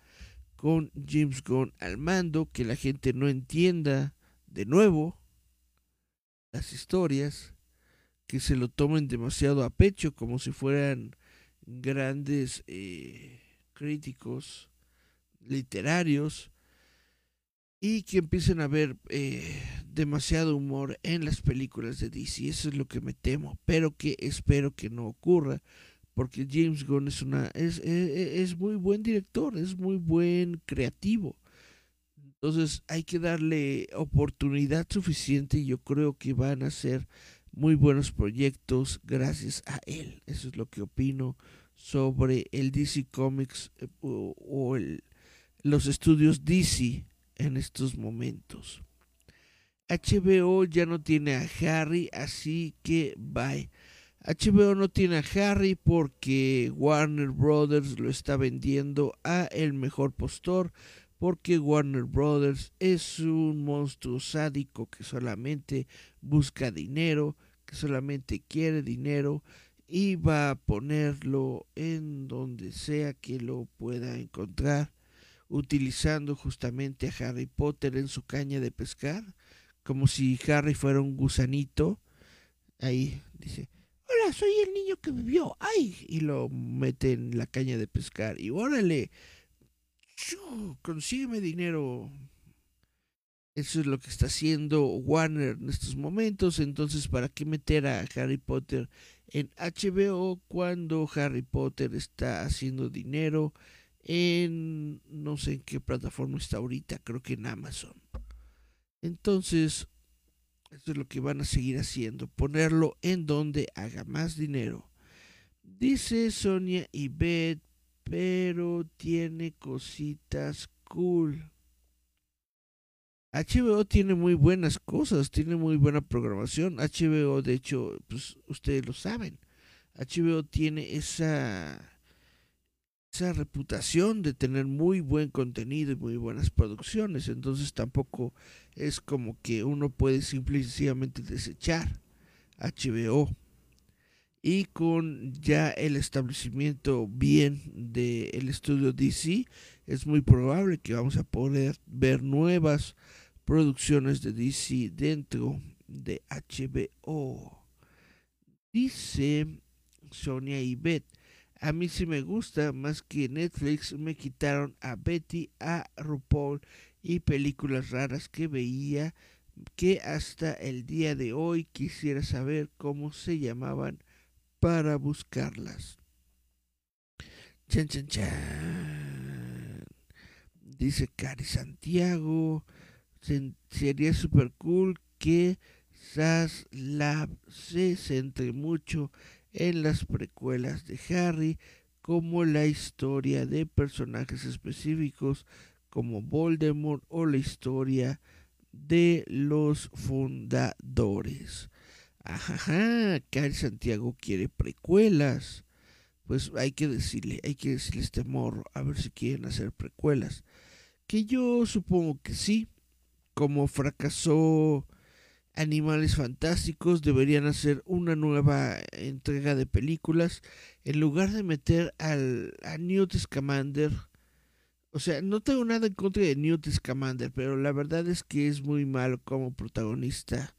A: con James Gunn al mando, que la gente no entienda de nuevo las historias que se lo tomen demasiado a pecho, como si fueran grandes eh, críticos literarios y que empiecen a ver eh, demasiado humor en las películas de DC. Eso es lo que me temo, pero que espero que no ocurra, porque James Gunn es una es, es, e, es muy buen director, es muy buen creativo. Entonces hay que darle oportunidad suficiente y yo creo que van a ser muy buenos proyectos gracias a él. Eso es lo que opino sobre el DC Comics eh, o, los estudios DC en estos momentos. HBO ya no tiene a Harry, así que bye. HBO no tiene a Harry porque Warner Brothers lo está vendiendo a el mejor postor porque Warner Brothers es un monstruo sádico que solamente busca dinero, que solamente quiere dinero y va a ponerlo en donde sea que lo pueda encontrar, utilizando justamente a Harry Potter en su caña de pescar, como si Harry fuera un gusanito. Ahí dice, hola, soy el niño que vivió, ay, y lo mete en la caña de pescar y órale, consígueme dinero. Eso es lo que está haciendo Warner en estos momentos. Entonces, ¿para qué meter a Harry Potter en HBO cuando Harry Potter está haciendo dinero en no sé en qué plataforma está ahorita? Creo que en Amazon. Entonces, eso es lo que van a seguir haciendo. Ponerlo en donde haga más dinero. Dice Sonia y Beth pero tiene cositas cool. HBO tiene muy buenas cosas, tiene muy buena programación. HBO, de hecho, pues ustedes lo saben. HBO tiene esa esa reputación de tener muy buen contenido y muy buenas producciones. Entonces tampoco es como que uno puede simplemente desechar HBO y con ya el establecimiento bien del estudio DC es muy probable que vamos a poder ver nuevas producciones de DC dentro de HBO. Dice Sonia y Beth, a mí sí me gusta, más que Netflix me quitaron a Betty, a RuPaul y películas raras que veía que hasta el día de hoy quisiera saber cómo se llamaban para buscarlas. Chan, chan, chan. Dice Cari Santiago. Sería super cool que SAS Lab se centre mucho en las precuelas de Harry, como la historia de personajes específicos como Voldemort o la historia de los fundadores. Ajá, Cari Santiago quiere precuelas. Pues hay que decirle, hay que decirle este morro, a ver si quieren hacer precuelas. Que yo supongo que sí, como fracasó Animales Fantásticos deberían hacer una nueva entrega de películas en lugar de meter al, a Newt Scamander. O sea, no tengo nada en contra de Newt Scamander, pero la verdad es que es muy malo como protagonista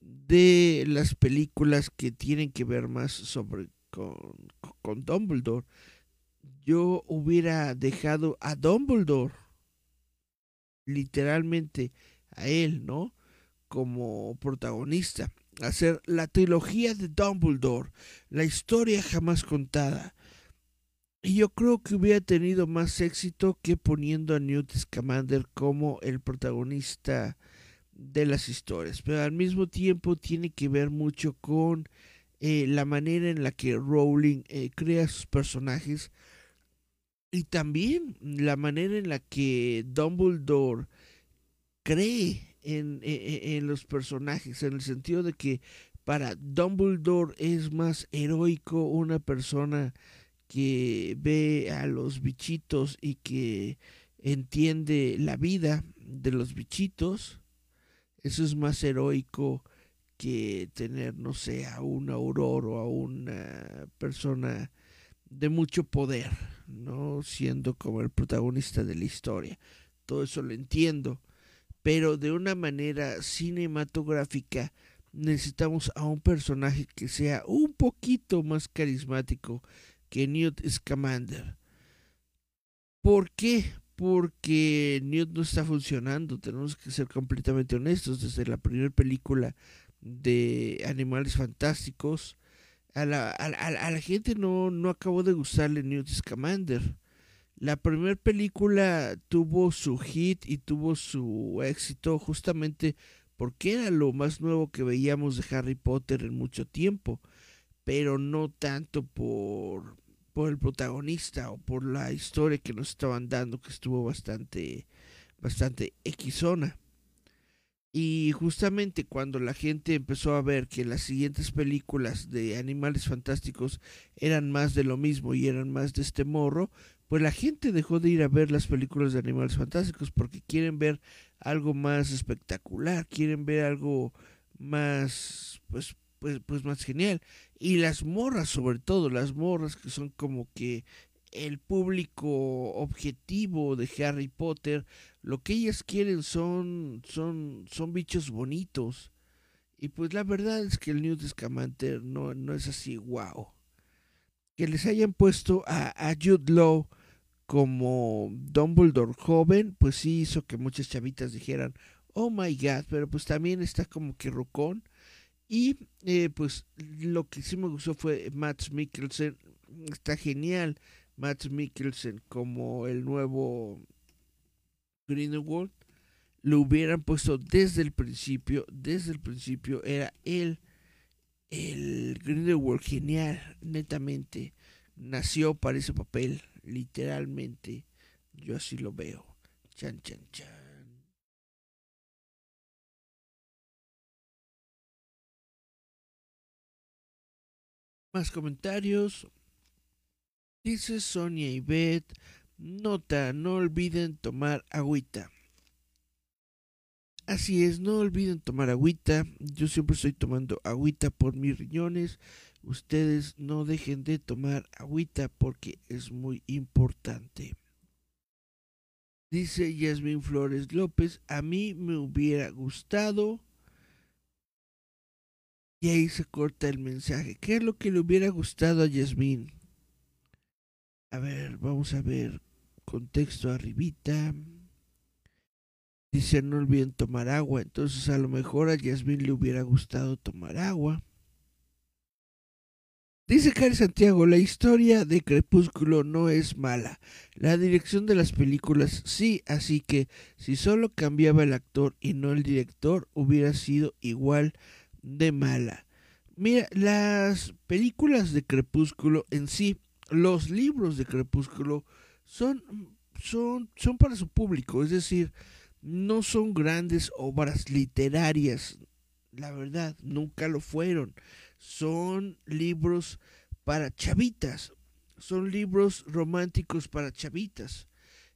A: de las películas que tienen que ver más sobre con, con Dumbledore. Yo hubiera dejado a Dumbledore literalmente a él, ¿no? Como protagonista. Hacer la trilogía de Dumbledore, la historia jamás contada. Y yo creo que hubiera tenido más éxito que poniendo a Newt Scamander como el protagonista de las historias. Pero al mismo tiempo tiene que ver mucho con eh, la manera en la que Rowling eh, crea sus personajes y también la manera en la que Dumbledore cree en, en, los personajes, en el sentido de que para Dumbledore es más heroico una persona que ve a los bichitos y que entiende la vida de los bichitos. Eso es más heroico que tener, no sé, a un auror o a una persona de mucho poder, ¿no? Siendo como el protagonista de la historia. Todo eso lo entiendo pero de una manera cinematográfica necesitamos a un personaje que sea un poquito más carismático que Newt Scamander. ¿Por qué? Porque Newt no está funcionando, tenemos que ser completamente honestos. Desde la primera película de Animales Fantásticos, a la, gente no, no acabó de gustarle Newt Scamander. La primera película tuvo su hit y tuvo su éxito justamente porque era lo más nuevo que veíamos de Harry Potter en mucho tiempo, pero no tanto por, por el protagonista o por la historia que nos estaban dando, que estuvo bastante, bastante equisona. Y justamente cuando la gente empezó a ver que las siguientes películas de Animales Fantásticos eran más de lo mismo y eran más de este morro, pues la gente dejó de ir a ver las películas de animales fantásticos porque quieren ver algo más espectacular, quieren ver algo más, pues, pues, pues más genial. Y las morras, sobre todo, las morras que son como que el público objetivo de Harry Potter, lo que ellas quieren son, son, son bichos bonitos. Y pues la verdad es que el Newt Scamander no, no es así, wow. Que les hayan puesto a, a Jude Law como Dumbledore joven, pues sí hizo que muchas chavitas dijeran, oh my god, pero pues también está como que rocón. Y eh, pues lo que sí me gustó fue Matt Mikkelsen, está genial Matt Mikkelsen como el nuevo Grindelwald. Lo hubieran puesto desde el principio, desde el principio era él, el Grindelwald genial, netamente, nació para ese papel literalmente, yo así lo veo. Chan, chan, chan. Más comentarios. Dice Sonia y Beth. Nota, no olviden tomar agüita. Así es, no olviden tomar agüita. Yo siempre estoy tomando agüita por mis riñones ustedes no dejen de tomar agüita porque es muy importante. Dice Yasmín Flores López, a mí me hubiera gustado. Y ahí se corta el mensaje. ¿Qué es lo que le hubiera gustado a Yasmín? A ver, vamos a ver. Contexto arribita. Dice, no olviden tomar agua. Entonces a lo mejor a Yasmín le hubiera gustado tomar agua. Dice Cari Santiago, la historia de Crepúsculo no es mala. La dirección de las películas sí, así que si solo cambiaba el actor y no el director, hubiera sido igual de mala. Mira, las películas de Crepúsculo en sí, los libros de Crepúsculo son, son, son para su público, es decir, no son grandes obras literarias. La verdad, nunca lo fueron son libros para chavitas, son libros románticos para chavitas.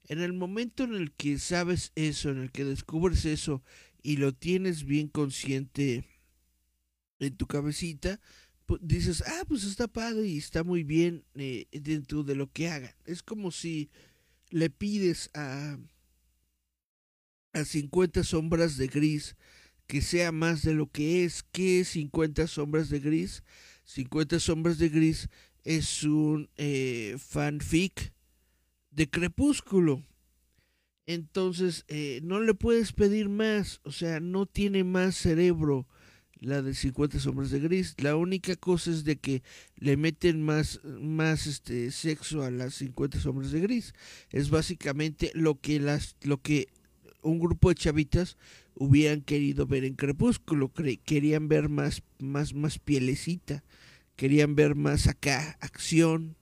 A: En el momento en el que sabes eso, en el que descubres eso y lo tienes bien consciente en tu cabecita, dices, ah, pues está padre y está muy bien eh, dentro de lo que hagan. Es como si le pides a, a 50 sombras de gris que sea más de lo que es. ¿Qué es 50 sombras de gris? 50 sombras de gris es un eh, fanfic de Crepúsculo. Entonces, eh, no le puedes pedir más, o sea, no tiene más cerebro la de 50 sombras de gris. La única cosa es de que le meten más, más este sexo a las 50 sombras de gris. Es básicamente lo que las, lo que un grupo de chavitas hubieran querido ver en Crepúsculo. Querían ver más, más, más pielecita. Querían ver más acá acción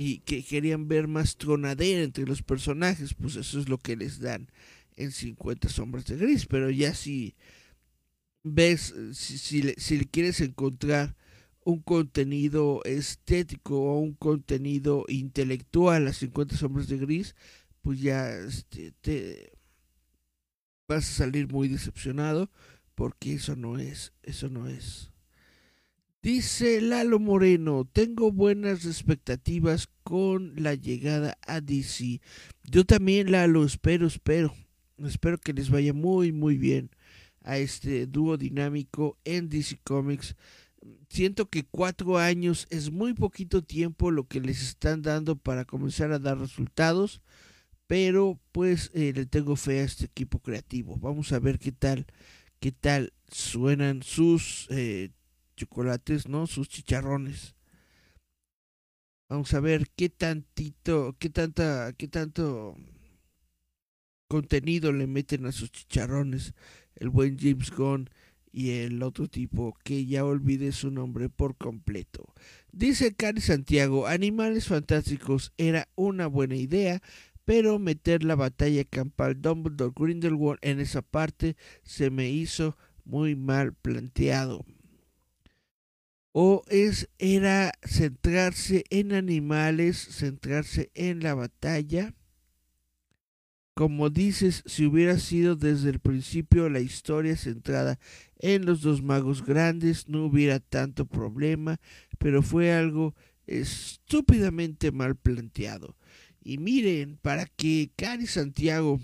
A: y que querían ver más tronadera entre los personajes, pues eso es lo que les dan en 50 sombras de gris, pero ya si ves, si, si, le, quieres encontrar un contenido estético o un contenido intelectual a 50 sombras de gris, pues ya este, te vas a salir muy decepcionado porque eso no es, eso no es. Dice Lalo Moreno, tengo buenas expectativas con la llegada a DC. Yo también, Lalo, espero, espero. Espero que les vaya muy, muy bien a este dúo dinámico en DC Comics. Siento que cuatro años es muy poquito tiempo lo que les están dando para comenzar a dar resultados, pero pues eh, le tengo fe a este equipo creativo. Vamos a ver qué tal, qué tal suenan sus eh, chocolates, ¿no? Sus chicharrones. Vamos a ver qué tantito, qué tanta, qué tanto contenido le meten a sus chicharrones el buen James Gunn y el otro tipo que ya olvidé su nombre por completo. Dice Cari Santiago, Animales Fantásticos era una buena idea, pero meter la batalla campal Dumbledore Grindelwald en esa parte se me hizo muy mal planteado o es era centrarse en animales, centrarse en la batalla. Como dices, si hubiera sido desde el principio la historia centrada en los dos magos grandes, no hubiera tanto problema, pero fue algo estúpidamente mal planteado. Y miren, para que Cari Santiago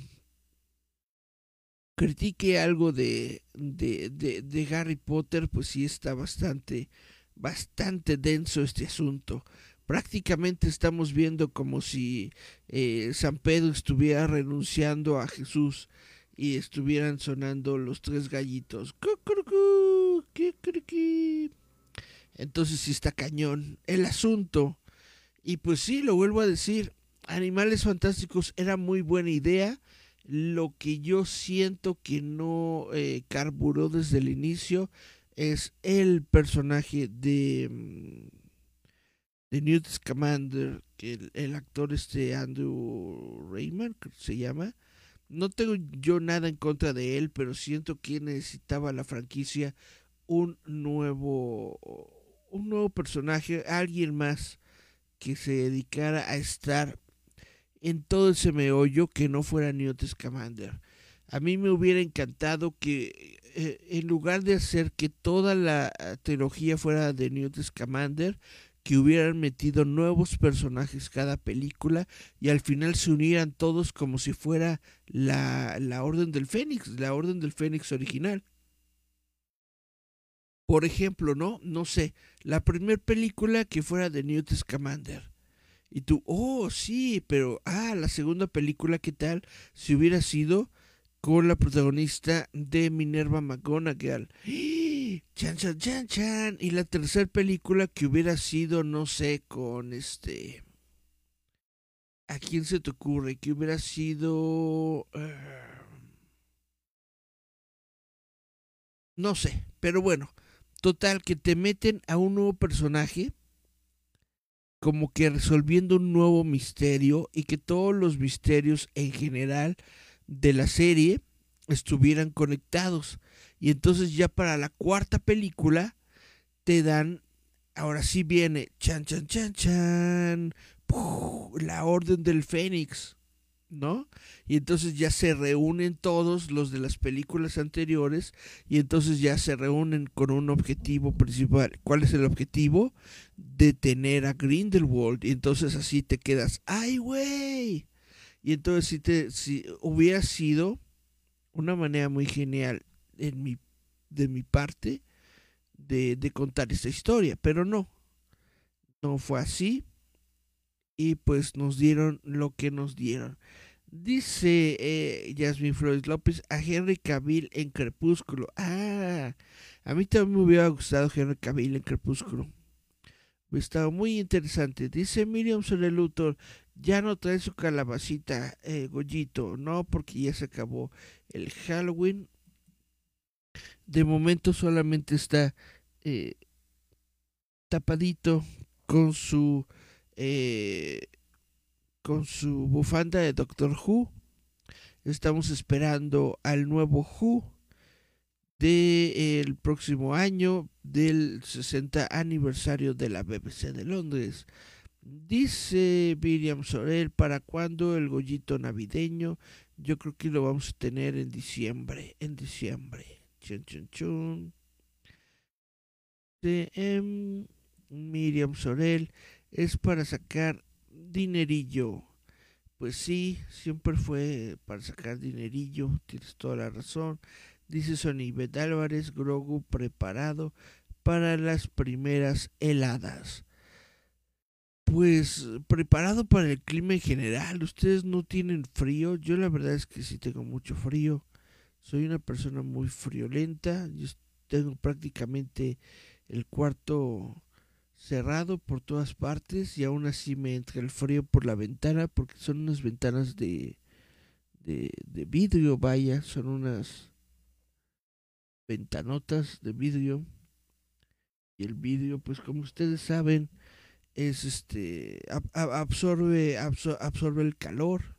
A: critique algo de, de, de, Harry Potter, pues sí está bastante bastante denso este asunto. Prácticamente estamos viendo como si eh, San Pedro estuviera renunciando a Jesús y estuvieran sonando los tres gallitos. Entonces sí está cañón el asunto. Y pues sí, lo vuelvo a decir, Animales Fantásticos era muy buena idea. Lo que yo siento que no eh, carburó desde el inicio es el personaje de, mm, de Newt Scamander, que el, actor este Andrew Raymond se llama. No tengo yo nada en contra de él, pero siento que necesitaba la franquicia un nuevo un nuevo personaje, alguien más que se dedicara a estar en todo ese meollo que no fuera Newt Scamander. A mí me hubiera encantado que eh, en lugar de hacer que toda la eh, trilogía fuera de Newt Scamander, que hubieran metido nuevos personajes cada película y al final se unieran todos como si fuera la, la Orden del Fénix, la Orden del Fénix original. Por ejemplo, ¿no? No sé, la primera película que fuera de Newt Scamander. Y tú, oh, sí, pero, ah, la segunda película, ¿qué tal? Si hubiera sido con la protagonista de Minerva McGonagall. Chan, chan, chan, chan. Y la tercera película que hubiera sido, no sé, con este... ¿A quién se te ocurre? Que hubiera sido... Eh, no sé, pero bueno. Total, que te meten a un nuevo personaje como que resolviendo un nuevo misterio y que todos los misterios en general de la serie estuvieran conectados. Y entonces ya para la cuarta película te dan, ahora sí viene, chan, chan, chan, chan, la Orden del Fénix, ¿no? Y entonces ya se reúnen todos los de las películas anteriores y entonces ya se reúnen con un objetivo principal. ¿Cuál es el objetivo? Detener a Grindelwald. Y entonces así te quedas, ¡ay, güey! Y entonces si, te, si hubiera sido una manera muy genial en mi, de mi parte de, de contar esta historia, pero no, no fue así y pues nos dieron lo que nos dieron. Dice eh, Jasmine Flores López a Henry Cavill en Crepúsculo. Ah, a mí también me hubiera gustado Henry Cavill en Crepúsculo. Estaba muy interesante. Dice Miriam Luthor, ya no trae su calabacita, eh, Gollito. No, porque ya se acabó el Halloween. De momento solamente está eh, tapadito con su eh, con su bufanda de Doctor Who. Estamos esperando al nuevo Who del próximo año del 60 aniversario de la BBC de Londres. Dice Miriam Sorel, ¿para cuándo el gollito navideño? Yo creo que lo vamos a tener en diciembre, en diciembre. Chun, chun, chun. De, em, Miriam Sorel, es para sacar dinerillo. Pues sí, siempre fue para sacar dinerillo, tienes toda la razón. Dice Sonibet Álvarez, Grogu preparado para las primeras heladas. Pues preparado para el clima en general. Ustedes no tienen frío. Yo la verdad es que sí tengo mucho frío. Soy una persona muy friolenta. Yo tengo prácticamente el cuarto cerrado por todas partes y aún así me entra el frío por la ventana porque son unas ventanas de, de, de vidrio, vaya, son unas ventanotas de vidrio y el vidrio pues como ustedes saben es este absorbe absorbe el calor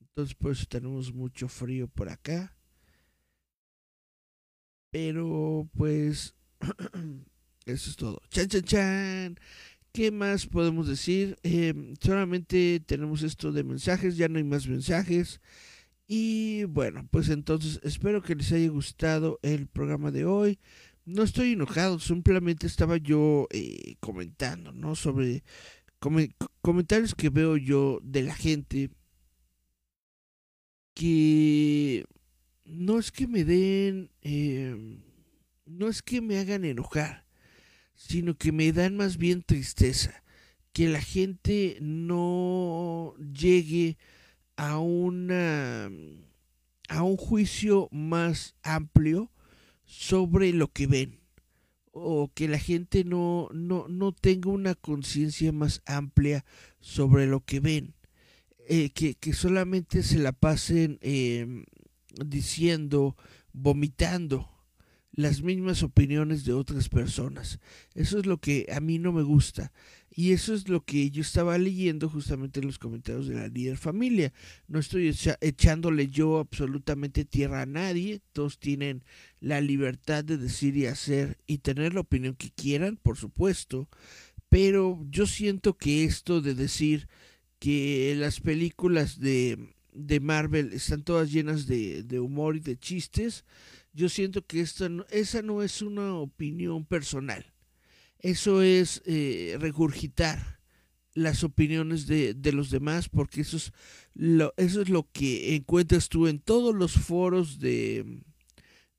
A: entonces por eso tenemos mucho frío por acá pero pues *clears throat* Eso es todo. Chan, chan, chan. ¿Qué más podemos decir? Em, solamente tenemos esto de mensajes, ya no hay más mensajes. Y bueno, pues entonces espero que les haya gustado el programa de hoy. No estoy enojado, simplemente estaba yo eh, comentando, ¿no? Sobre comentarios que veo yo de la gente que no es que me den, em, no es que me hagan enojar, sino que me dan más bien tristeza, que la gente no llegue a una a un juicio más amplio sobre lo que ven o que la gente no, no, no tenga una conciencia más amplia sobre lo que ven, eh, que, que, solamente se la pasen eh, diciendo, vomitando las mismas opiniones de otras personas. Eso es lo que a mí no me gusta. Y eso es lo que yo estaba leyendo justamente en los comentarios de la líder familia. No estoy echándole yo absolutamente tierra a nadie. Todos tienen la libertad de decir y hacer y tener la opinión que quieran, por supuesto. Pero yo siento que esto de decir que las películas de, de Marvel están todas llenas de, de humor y de chistes, yo siento que esta esa no es una opinión personal. Eso es eh, regurgitar las opiniones de, de, los demás, porque eso es, lo, eso es lo que encuentras tú en todos los foros de,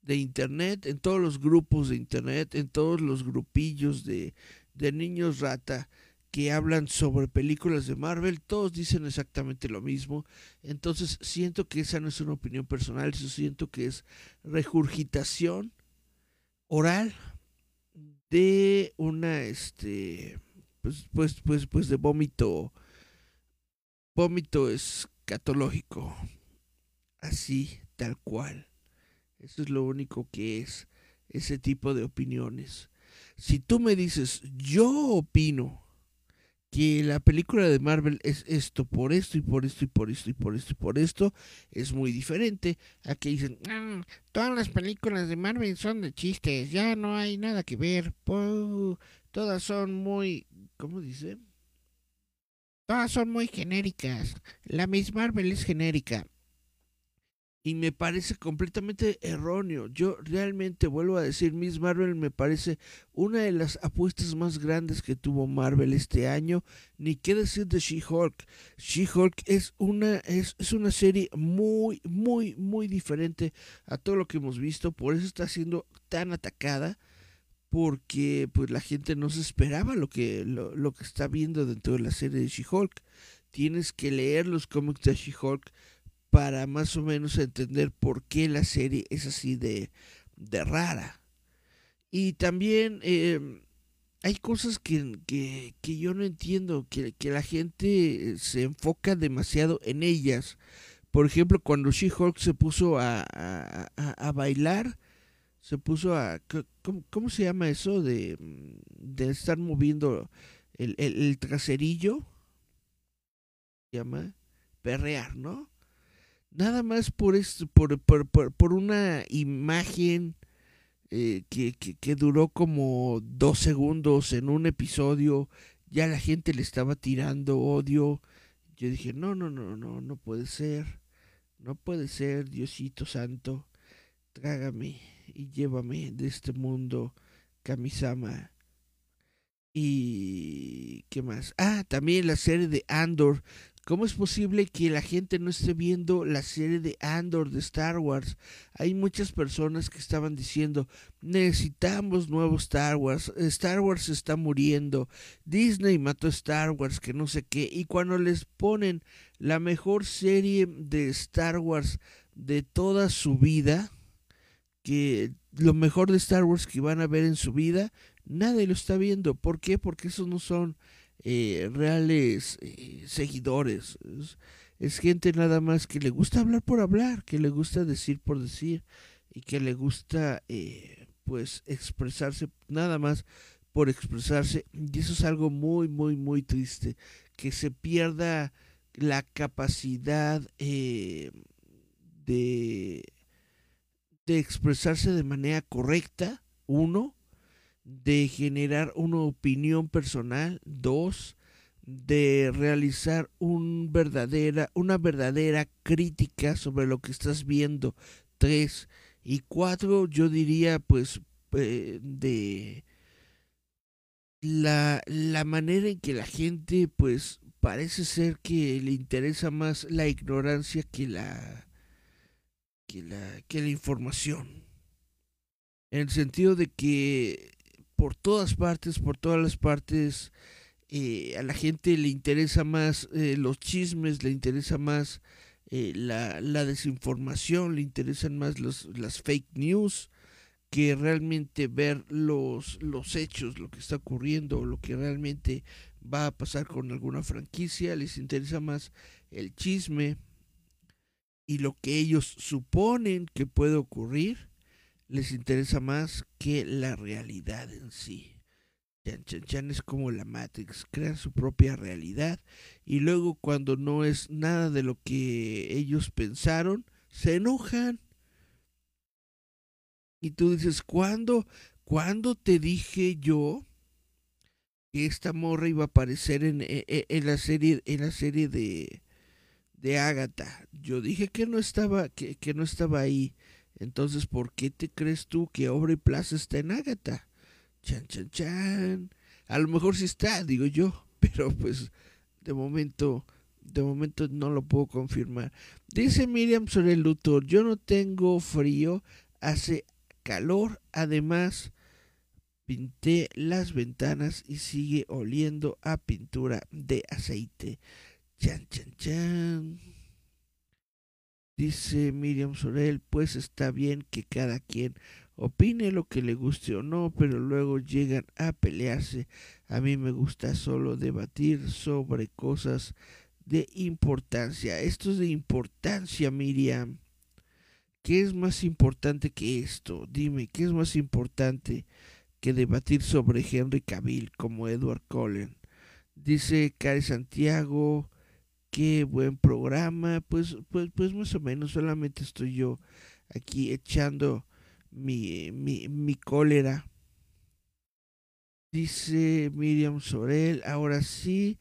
A: de Internet, en todos los grupos de Internet, en todos los grupillos de, de niños rata que hablan sobre películas de Marvel, todos dicen exactamente lo mismo. Entonces siento que esa no es una opinión personal, siento que es regurgitación oral de una este pues pues pues pues de vómito vómito escatológico. Así tal cual. Eso es lo único que es ese tipo de opiniones. Si tú me dices yo opino que la película de Marvel es esto, por esto y por esto y por esto y por esto y por esto, es muy diferente a que dicen, ah, todas las películas de Marvel son de chistes, ya no hay nada que ver, todas son muy, ¿cómo dice? todas son muy genéricas. La Miss Marvel es genérica. Y me parece completamente erróneo. Yo realmente vuelvo a decir, Miss Marvel me parece una de las apuestas más grandes que tuvo Marvel este año. Ni qué decir de She-Hulk. She-Hulk es una, es, es una serie muy, muy, muy diferente a todo lo que hemos visto. Por eso está siendo tan atacada porque pues la gente no se esperaba lo que, lo, que está viendo dentro de la serie de She-Hulk. Tienes que leer los cómics de She-Hulk para más o menos entender por qué la serie es así de, de rara. Y también em, hay cosas que, que, yo no entiendo, que, que, la gente se enfoca demasiado en ellas. Por ejemplo, cuando She-Hulk se puso a, a, a bailar, se puso a... ¿Cómo, se llama eso? De, de estar moviendo el, el, traserillo. Se llama perrear, ¿no? Nada más por, esto, por, por, por, una imagen eh, que, que, que duró como dos segundos en un episodio, ya la gente le estaba tirando odio. Yo dije, no, no, no, no, no puede ser. No puede ser, Diosito Santo. Trágame y llévame de este mundo, Kamisama. Y qué más. Ah, también la serie de Andor. ¿Cómo es posible que la gente no esté viendo la serie de Andor de Star Wars? Hay muchas personas que estaban diciendo, necesitamos nuevo Star Wars, Star Wars está muriendo, Disney mató a Star Wars, que no sé qué, y cuando les ponen la mejor serie de Star Wars de toda su vida, que lo mejor de Star Wars que van a ver en su vida, nadie lo está viendo. ¿Por qué? Porque esos no son eh, reales eh, seguidores. Es, gente nada más que le gusta hablar por hablar, que le gusta decir por decir y que le gusta eh, pues expresarse nada más por expresarse. Y eso es algo muy, muy, muy triste. Que se pierda la capacidad de de expresarse de manera correcta, uno, de generar una opinión personal, dos, de realizar un verdadera, una verdadera crítica sobre lo que estás viendo, tres, y cuatro, yo diría pues eh, de la, la manera en que la gente pues parece ser que le interesa más la ignorancia que la que la, que la información. En el sentido de que por todas partes, por todas las partes, eh, a la gente le interesa más eh, los chismes, le interesa más eh, la, la, desinformación, le interesan más los, las fake news que realmente ver los, los hechos, lo que está ocurriendo, lo que realmente va a pasar con alguna franquicia, les interesa más el chisme, y lo que ellos suponen que puede ocurrir les interesa más que la realidad en sí. Chan, chan, chan es como la Matrix, crean su propia realidad y luego cuando no es nada de lo que ellos pensaron, se enojan. Y tú dices, ¿cuándo, ¿cuándo te dije yo que esta morra iba a aparecer en, en, en la serie, en la serie de, de Ágata. Yo dije que no estaba, que, que, no estaba ahí. Entonces, ¿por qué te crees tú que Obra y Plaza está en Ágata? Chan, chan, chan. A lo mejor sí está, digo yo, *laughs* pero pues de momento, de momento no lo puedo confirmar. Dice Miriam sobre el Luthor, yo no tengo frío, hace calor, además pinté las ventanas y sigue oliendo a pintura de aceite. Chan, chan, chan. Dice Miriam Sorel, pues está bien que cada quien opine lo que le guste o no, pero luego llegan a pelearse. A mí me gusta solo debatir sobre cosas de importancia. Esto es de importancia, Miriam. ¿Qué es más importante que esto? Dime, ¿qué es más importante que debatir sobre Henry Cavill como Edward Cullen? Dice Cari Santiago, qué buen programa, pues, pues, pues más o menos, solamente estoy yo aquí echando mi, mi, mi cólera. Dice Miriam Sorel, ahora sí,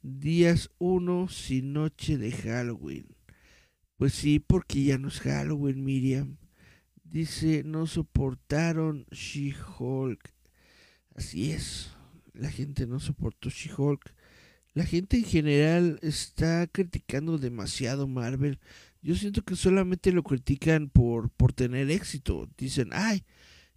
A: días 1 sin noche de Halloween. Pues sí, porque ya no es Halloween, Miriam. Dice, no soportaron She-Hulk. Así es, la gente no soportó She-Hulk. La gente en general está criticando demasiado Marvel. Yo siento que solamente lo critican por, por tener éxito. Dicen, ay,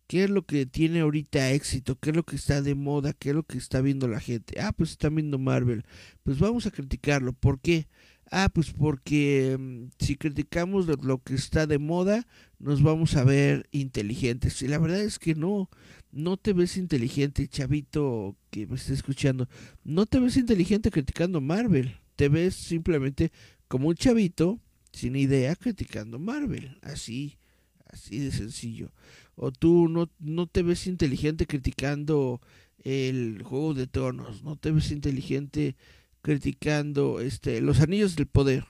A: ¿qué es lo que tiene ahorita éxito? ¿Qué es lo que está de moda? ¿Qué es lo que está viendo la gente? Ah, pues están viendo Marvel. Pues vamos a criticarlo. ¿Por qué? Ah, pues porque mm, si criticamos lo, que está de moda, nos vamos a ver inteligentes. Y la verdad es que no, no te ves inteligente, chavito que me está escuchando. No te ves inteligente criticando Marvel. Te ves simplemente como un chavito sin idea criticando Marvel. Así, así de sencillo. O tú no, no te ves inteligente criticando el Juego de Tronos. No te ves inteligente criticando este, los anillos del poder.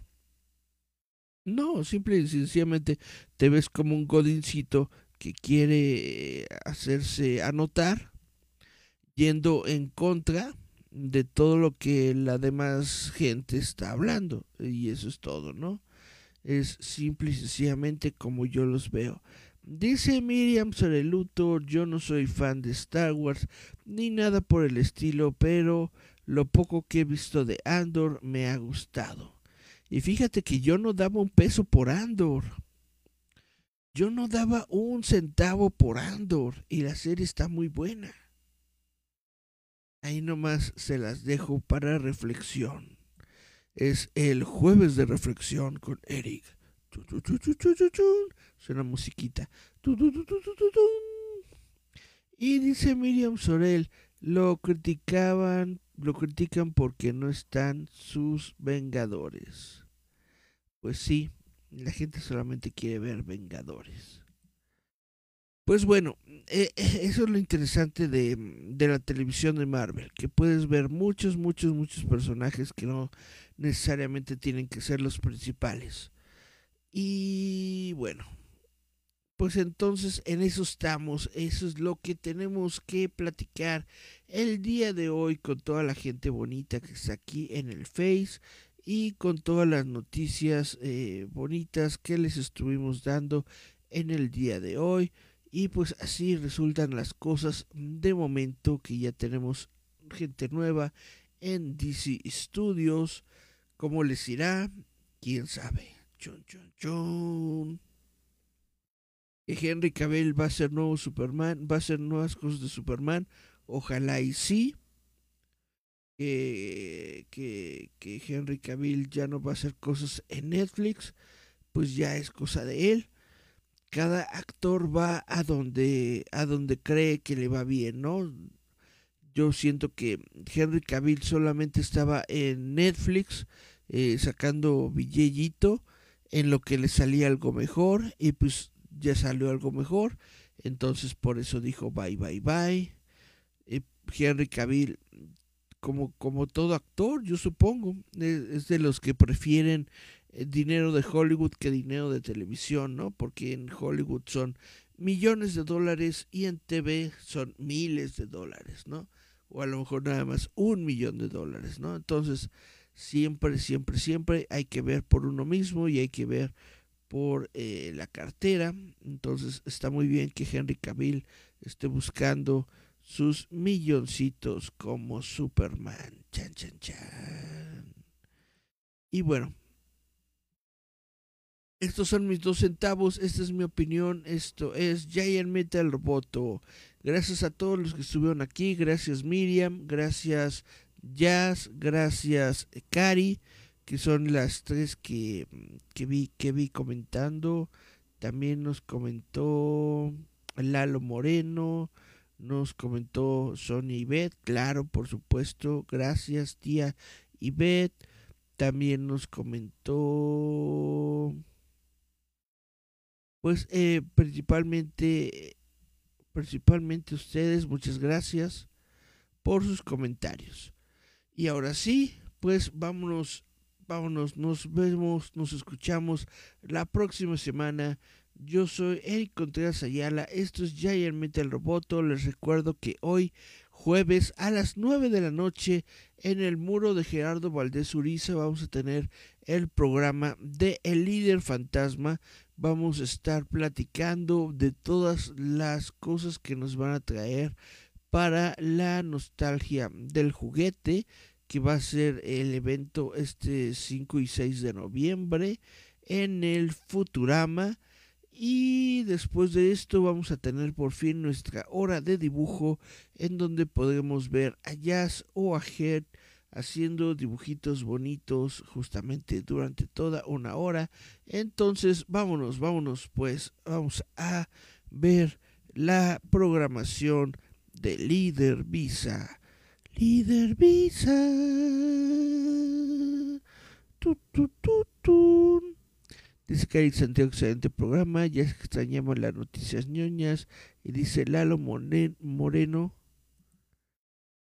A: No, simple y sencillamente te ves como un godincito que quiere hacerse anotar yendo en contra de todo lo que la demás gente está hablando. Y eso es todo, ¿no? es simple y sencillamente como yo los veo. Dice Miriam sobre Luthor, yo no soy fan de Star Wars ni nada por el estilo, pero lo poco que he visto de Andor me ha gustado. Y fíjate que yo no daba un peso por Andor. Yo no daba un centavo por Andor y la serie está muy buena. Ahí nomás se las dejo para reflexión es el jueves de reflexión con Eric. Suena musiquita. Y dice Miriam Sorel, lo criticaban, lo critican porque no están sus vengadores. Pues sí, la gente solamente quiere ver vengadores. Pues bueno, eh, eh, eso es lo interesante de, de, la televisión de Marvel, que puedes ver muchos, muchos, muchos personajes que no necesariamente tienen que ser los principales. Y bueno, pues entonces en eso estamos, eso es lo que tenemos que platicar el día de hoy con toda la gente bonita que está aquí en el Face y con todas las noticias eh, bonitas que les estuvimos dando en el día de hoy. Y pues así resultan las cosas de momento que ya tenemos gente nueva en DC Studios. ¿Cómo les irá? ¿Quién sabe? Chun, chun, chun. Que Henry Cavill va a ser nuevo Superman, va a hacer nuevas cosas de Superman. Ojalá y sí. Que, que, que Henry Cavill ya no va a hacer cosas en Netflix. Pues ya es cosa de él cada actor va a donde, a donde cree que le va bien, ¿no? Yo siento que Henry Cavill solamente estaba en Netflix eh, sacando billellito en lo que le salía algo mejor y pues ya salió algo mejor. Entonces por eso dijo bye, bye, bye. Henry Cavill, como, como todo actor, yo supongo, es de los que prefieren eh, dinero de Hollywood que dinero de televisión, ¿no? Porque en Hollywood son millones de dólares y en TV son miles de dólares, ¿no? O a lo mejor nada más un millón de dólares, ¿no? Entonces, siempre, siempre, siempre hay que ver por uno mismo y hay que ver por eh, la cartera. Entonces, está muy bien que Henry Cavill esté buscando sus milloncitos como Superman. Chan, chan, chan. Y bueno, estos son mis dos centavos, esta es mi opinión, esto es Giant Metal Roboto. Gracias a todos los que estuvieron aquí, gracias Miriam, gracias Jazz, gracias Cari, que son las tres que, que, vi, que vi comentando. También nos comentó Lalo Moreno, nos comentó Sonia Ivette, claro, por supuesto, gracias tía Ivette. También nos comentó pues eh, principalmente, principalmente ustedes, muchas gracias por sus comentarios. Y ahora sí, pues vámonos, vámonos, nos vemos, nos escuchamos la próxima semana. Yo soy Eric Contreras Ayala, esto es Giant Metal Roboto, les recuerdo que hoy jueves a las 9 de la noche en el muro de Gerardo Valdés Uriza vamos a tener el programa de El líder fantasma. Vamos a estar platicando de todas las cosas que nos van a traer para la nostalgia del juguete, que va a ser el evento este 5 y 6 de noviembre en el Futurama. Y después de esto vamos a tener por fin nuestra hora de dibujo en donde podremos ver a Jazz o a Head haciendo dibujitos bonitos justamente durante toda una hora. Entonces vámonos, vámonos pues, vamos a ver la programación de Líder Visa. Líder Visa. Dice Cari Santiago, excelente programa. Ya extrañamos las noticias ñoñas. Y dice Lalo Moreno.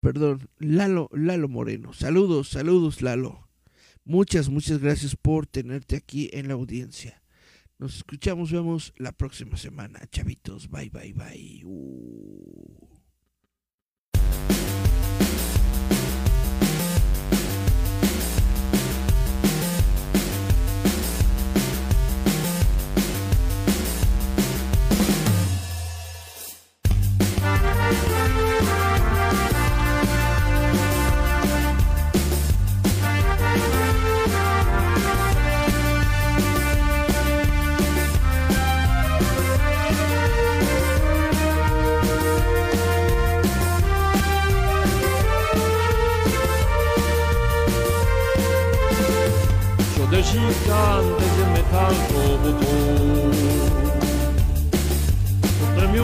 A: Perdón, Lalo, Lalo Moreno. Saludos, saludos, Lalo. Muchas, muchas gracias por tenerte aquí en la audiencia. Nos escuchamos, vemos la próxima semana. Chavitos, bye, bye, bye. Uh.
B: gigante de metal robotou. Dă-mi